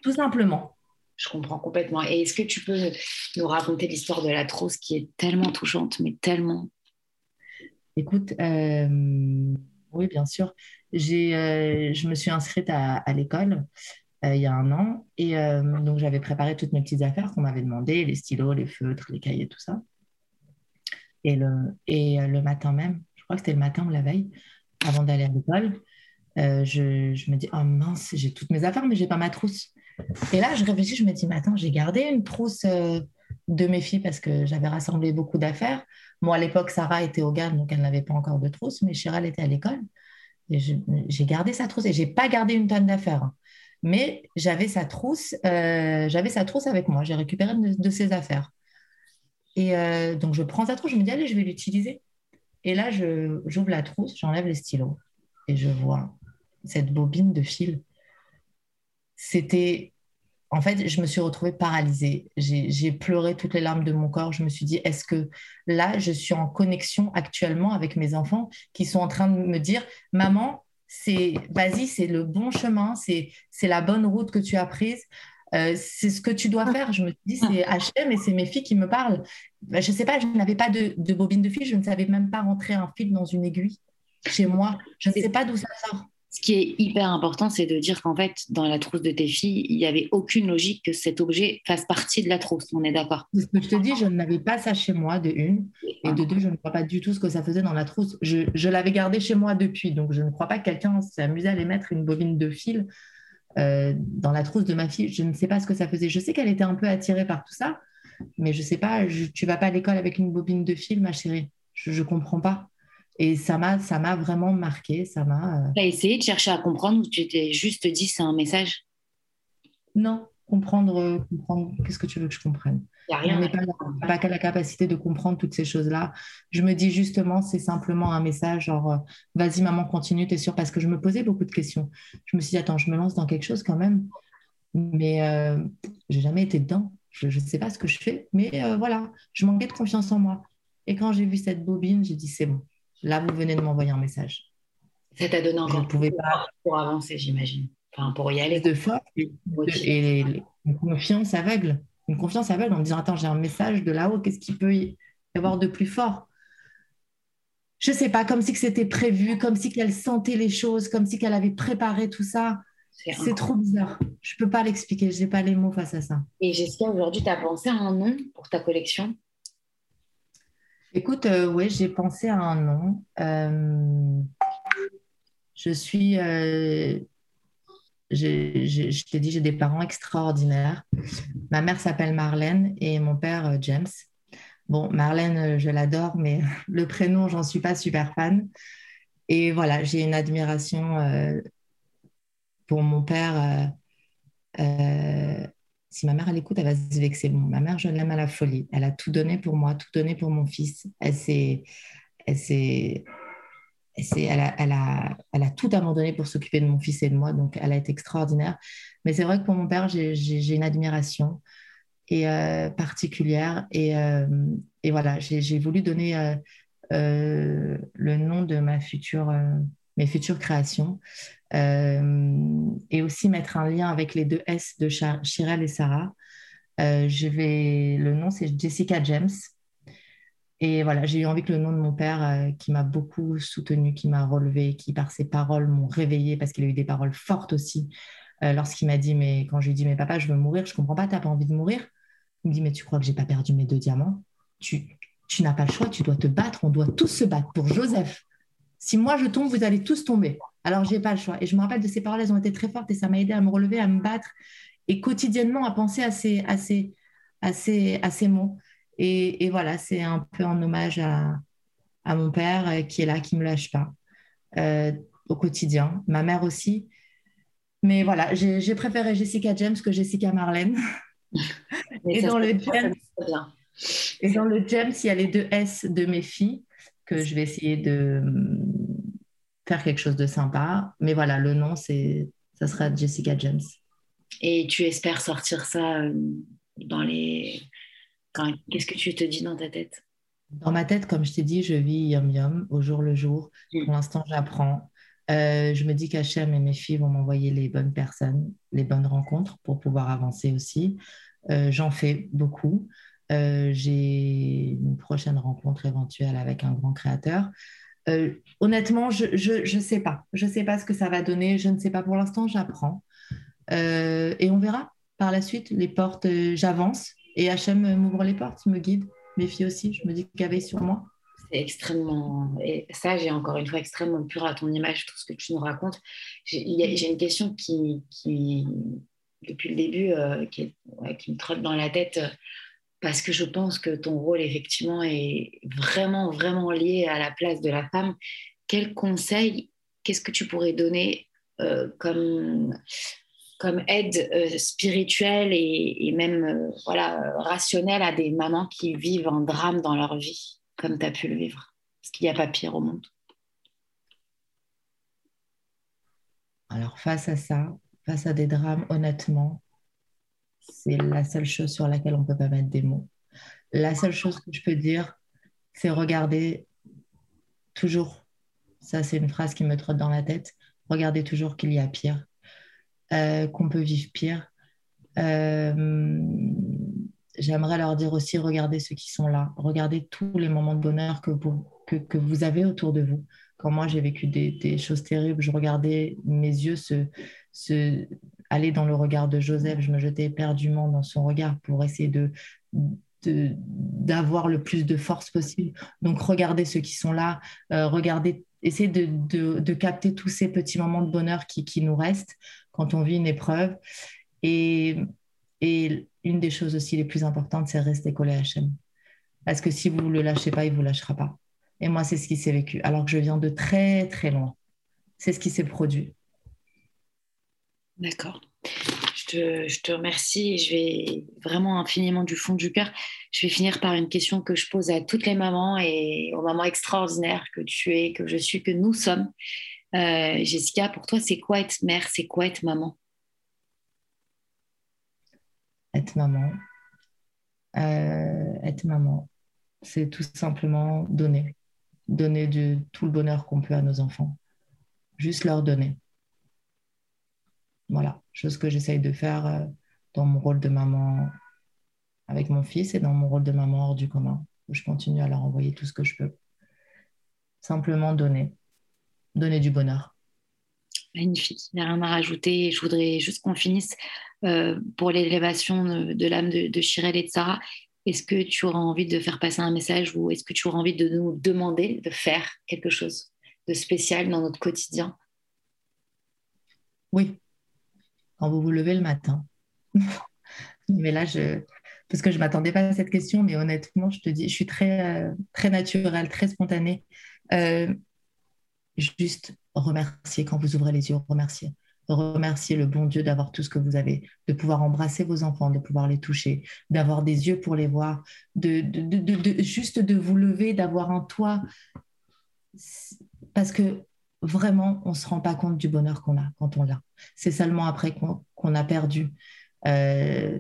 tout simplement. Je comprends complètement. Et est-ce que tu peux nous raconter l'histoire de la trousse qui est tellement touchante, mais tellement? Écoute, euh, oui, bien sûr. Euh, je me suis inscrite à, l'école euh, il y a un an. Et donc, j'avais préparé toutes mes petites affaires qu'on m'avait demandé, les stylos, les feutres, les cahiers, tout ça. Et le, et le matin même, je crois que c'était le matin ou la veille, avant d'aller à l'école, je, je, me dis, oh mince, j'ai toutes mes affaires, mais j'ai pas ma trousse. Et là, je réfléchis, je me dis, mais attends, j'ai gardé une trousse de mes filles parce que j'avais rassemblé beaucoup d'affaires. Moi, à l'époque, Sarah était au GAN, donc elle n'avait pas encore de trousse, mais Chiral était à l'école. Et j'ai gardé sa trousse et j'ai pas gardé une tonne d'affaires. Mais j'avais sa trousse, euh, j'avais sa trousse avec moi. J'ai récupéré de, ses affaires. Et euh, donc je prends sa trousse, je me dis allez, je vais l'utiliser. Et là, j'ouvre la trousse, j'enlève les stylos et je vois cette bobine de fil. C'était, en fait, je me suis retrouvée paralysée. J'ai pleuré toutes les larmes de mon corps. Je me suis dit, est-ce que là, je suis en connexion actuellement avec mes enfants qui sont en train de me dire, maman, c'est vas-y, c'est le bon chemin, c'est la bonne route que tu as prise. Euh, c'est ce que tu dois faire. Je me dis, c'est HM et c'est mes filles qui me parlent. Bah, je ne sais pas, je n'avais pas de, bobine de fil, je ne savais même pas rentrer un fil dans une aiguille chez moi. Je ne sais pas d'où ça sort ce qui est hyper important, c'est de dire qu'en fait, dans la trousse de tes filles, il n'y avait aucune logique que cet objet fasse partie de la trousse. On est d'accord? Ce que je te dis, je n'avais pas ça chez moi, de une. Et de deux, je ne crois pas du tout ce que ça faisait dans la trousse. Je, l'avais gardé chez moi depuis, donc je ne crois pas que quelqu'un s'est amusé à aller mettre une bobine de fil euh, dans la trousse de ma fille. Je ne sais pas ce que ça faisait. Je sais qu'elle était un peu attirée par tout ça, mais je ne sais pas, tu vas pas à l'école avec une bobine de fil, ma chérie? Je ne comprends pas. Et ça m'a, ça m'a vraiment marqué. Ça m'a. Euh, tu as essayé de chercher à comprendre ou tu t'es juste dit c'est un message? Non, comprendre, comprendre. Qu'est-ce que tu veux que je comprenne Il n'y a rien. Je n'ai pas, pas la capacité de comprendre toutes ces choses-là. Je me dis justement, c'est simplement un message genre, euh, vas-y maman, continue, t'es sûre Parce que je me posais beaucoup de questions. Je me suis dit, attends, je me lance dans quelque chose quand même. Mais euh, j'ai jamais été dedans. Je ne sais pas ce que je fais. Mais euh, voilà, je manquais de confiance en moi. Et quand j'ai vu cette bobine, j'ai dit, c'est bon Là, vous venez de m'envoyer un message. Ça t'a donné encore pouvez pas pour avancer, j'imagine. Enfin, pour y aller. De force et, une confiance aveugle. Une confiance aveugle en me disant Attends, j'ai un message de là-haut, qu'est-ce qu'il peut y avoir de plus fort? Je ne sais pas, comme si c'était prévu, comme si qu'elle sentait les choses, comme si qu'elle avait préparé tout ça. C'est trop bizarre. Je ne peux pas l'expliquer, je n'ai pas les mots face à ça. Et j'espère aujourd'hui, tu as pensé à un nom pour ta collection? Écoute, euh, oui, j'ai pensé à un nom. Euh, je suis, euh, je t'ai dit, j'ai des parents extraordinaires. Ma mère s'appelle Marlène et mon père James. Bon, Marlène, je l'adore, mais le prénom, j'en suis pas super fan. Et voilà, j'ai une admiration pour mon père si ma mère elle écoute, elle va se vexer. Bon, ma mère, je l'aime à la folie. Elle a tout donné pour moi, tout donné pour mon fils. Elle s'est, elle s'est, elle, a, elle, a, elle a tout abandonné pour s'occuper de mon fils et de moi. Donc, elle a été extraordinaire. Mais c'est vrai que pour mon père, j'ai une admiration et, euh, particulière. Et, euh, et voilà, j'ai voulu donner euh, le nom de ma future, mes futures créations et aussi mettre un lien avec les deux S de Chirel et Sarah. je vais, le nom, c'est Jessica James. Et voilà, j'ai eu envie que le nom de mon père, euh, qui m'a beaucoup soutenu, qui m'a relevé, qui par ses paroles m'ont réveillé, parce qu'il a eu des paroles fortes aussi, euh, lorsqu'il m'a dit, mais quand je lui ai dit, mais papa, je veux mourir, je comprends pas, tu n'as pas envie de mourir? Il me dit, mais tu crois que j'ai pas perdu mes deux diamants? Tu, tu n'as pas le choix, tu dois te battre, on doit tous se battre pour Joseph. Si moi je tombe, vous allez tous tomber. Alors j'ai pas le choix. Et je me rappelle de ces paroles, elles ont été très fortes et ça m'a aidé à me relever, à me battre et quotidiennement à penser à ces, à ces, à ces, à ces mots. Et, voilà, c'est un peu en hommage à, mon père euh, qui est là, qui ne me lâche pas euh, au quotidien. Ma mère aussi. Mais voilà, j'ai préféré Jessica James que Jessica Marlène. et, dans le James, et dans le James, il y a les deux S de mes filles que je vais essayer de hum, faire quelque chose de sympa. Mais voilà, le nom, c'est ça sera Jessica James. Et tu espères sortir ça euh, dans les Qu'est-ce que tu te dis dans ta tête? Dans ma tête, comme je t'ai dit, je vis yum yum au jour le jour. Mm. Pour l'instant, j'apprends. Euh, je me dis qu'Hachem et mes filles vont m'envoyer les bonnes personnes, les bonnes rencontres pour pouvoir avancer aussi. Euh, j'en fais beaucoup. Euh, j'ai une prochaine rencontre éventuelle avec un grand créateur. honnêtement, je ne sais pas. Je ne sais pas ce que ça va donner. Je ne sais pas pour l'instant. J'apprends. et on verra par la suite. Les portes, j'avance. Et Hachem m'ouvre les portes, me guide, mes filles aussi. Je me dis y avait sur moi. C'est extrêmement. Et ça, j'ai encore une fois extrêmement pur à ton image, tout ce que tu nous racontes. J'ai une question qui, qui, depuis le début, euh, qui, qui, me trotte dans la tête. Parce que je pense que ton rôle, effectivement, est vraiment, vraiment lié à la place de la femme. Quel conseil, qu'est-ce que tu pourrais donner euh, comme aide euh, spirituelle et, même euh, voilà, rationnelle à des mamans qui vivent un drame dans leur vie, comme tu as pu le vivre? Parce qu'il n'y a pas pire au monde. Alors face à ça, face à des drames, honnêtement, c'est la seule chose sur laquelle on ne peut pas mettre des mots. La seule chose que je peux dire, c'est regarder toujours, ça c'est une phrase qui me trotte dans la tête, regarder toujours qu'il y a pire euh, qu'on peut vivre pire. Euh, j'aimerais leur dire aussi, regardez ceux qui sont là, regardez tous les moments de bonheur que vous, que, vous avez autour de vous. Quand moi j'ai vécu des, choses terribles, je regardais mes yeux se, aller dans le regard de Joseph, je me jetais éperdument dans son regard pour essayer de, d'avoir le plus de force possible. Donc regardez ceux qui sont là, euh, regardez, essayez de, de, capter tous ces petits moments de bonheur qui, qui nous restent quand on vit une épreuve. Et, et une des choses aussi les plus importantes, c'est rester collé à Hachem. Parce que si vous ne le lâchez pas, il ne vous lâchera pas. Et moi, c'est ce qui s'est vécu, alors que je viens de très, très loin. C'est ce qui s'est produit. D'accord. Je te, remercie et je vais vraiment infiniment du fond du cœur. Je vais finir par une question que je pose à toutes les mamans et aux mamans extraordinaires que tu es, que je suis, que nous sommes. Euh, Jessica, pour toi, c'est quoi être mère? C'est quoi être maman? Être maman. Euh, être maman, c'est tout simplement donner. Donner tout le bonheur qu'on peut à nos enfants. Juste leur donner. Voilà, chose que j'essaye de faire euh, dans mon rôle de maman avec mon fils et dans mon rôle de maman hors du commun, où je continue à leur envoyer tout ce que je peux. Simplement donner donner du bonheur. Magnifique, il n'y a rien à rajouter. Je voudrais juste qu'on finisse euh, pour l'élévation de, l'âme de, de Chirel et de Sarah. Est-ce que tu auras envie de faire passer un message ou est-ce que tu auras envie de nous demander de faire quelque chose de spécial dans notre quotidien? Oui, quand vous vous levez le matin. mais là, je, parce que je ne m'attendais pas à cette question, mais honnêtement, je te dis, je suis très, euh, très naturelle, très spontanée. Euh, juste remercier quand vous ouvrez les yeux, remercier. Remercier le bon Dieu d'avoir tout ce que vous avez, de pouvoir embrasser vos enfants, de pouvoir les toucher, d'avoir des yeux pour les voir, de, juste de vous lever, d'avoir un toit. Parce que vraiment, on ne se rend pas compte du bonheur qu'on a quand on l'a. C'est seulement après qu'on a perdu euh,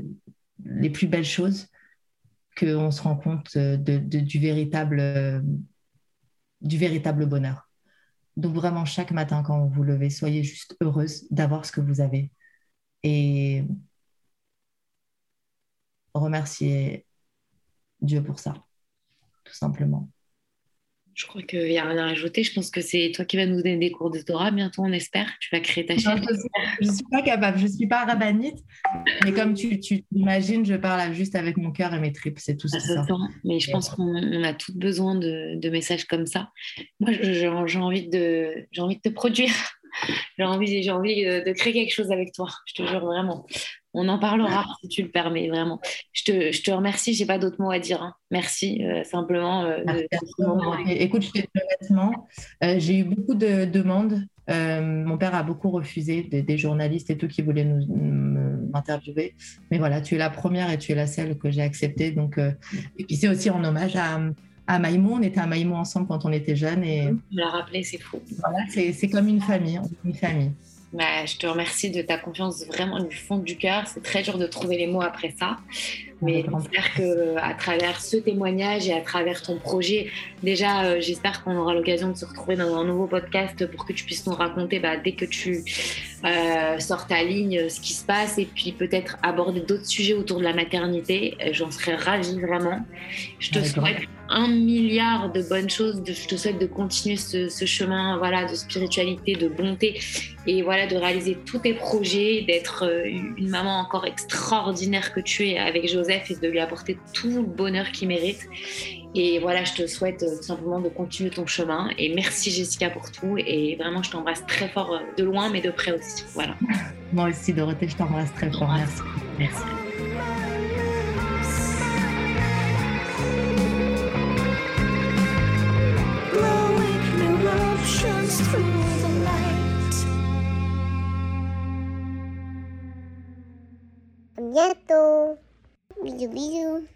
les plus belles choses qu'on se rend compte de, du véritable du véritable bonheur. Donc vraiment, chaque matin quand vous vous levez, soyez juste heureuse d'avoir ce que vous avez. Et remerciez Dieu pour ça, tout simplement. Je crois qu'il n'y a rien à rajouter. Je pense que c'est toi qui vas nous donner des cours de Torah bientôt, on espère. Tu vas créer ta chaîne. je ne suis pas capable. Je ne suis pas rabbinite. Mais comme tu, tu imagines, je parle juste avec mon cœur et mes tripes. C'est tout ça. Mais je pense qu'on a tous besoin de, messages comme ça. Moi, j'ai envie, de, envie de te produire. J'ai envie, j'ai envie de créer quelque chose avec toi. Je te jure vraiment. On en parlera si tu le permets, vraiment. Je te, je te remercie, je n'ai pas d'autres mots à dire. Hein. Merci, euh, simplement. Euh, Écoute, je honnêtement, euh, j'ai eu beaucoup de demandes. mon père a beaucoup refusé, des, journalistes et tout qui voulaient m'interviewer. Mais voilà, tu es la première et tu es la seule que j'ai acceptée. Donc, et puis c'est aussi en hommage à, à. On était à Maïmon ensemble quand on était jeunes. Et... Tu l'as rappelé, c'est fou. Voilà, c'est comme une famille, une famille. Bah, je te remercie de ta confiance vraiment du fond du cœur. C'est très dur de trouver les mots après ça. Mais j'espère qu'à travers ce témoignage et à travers ton projet, déjà, euh, j'espère qu'on aura l'occasion de se retrouver dans un nouveau podcast pour que tu puisses nous raconter bah, dès que tu euh, sors ta ligne ce qui se passe et puis peut-être aborder d'autres sujets autour de la maternité. Euh, j'en serais ravie vraiment. Je te souhaite un milliard de bonnes choses. Je te souhaite de continuer ce, chemin voilà, de spiritualité, de bonté et voilà, de réaliser tous tes projets, d'être une maman encore extraordinaire que tu es avec José et de lui apporter tout le bonheur qu'il mérite. Et voilà, je te souhaite euh, tout simplement de continuer ton chemin. Et merci Jessica pour tout. Et vraiment, je t'embrasse très fort euh, de loin, mais de près aussi. Voilà. Moi aussi, Dorothée, je t'embrasse très fort. Merci. Merci. Bientôt. Bisous, bisous.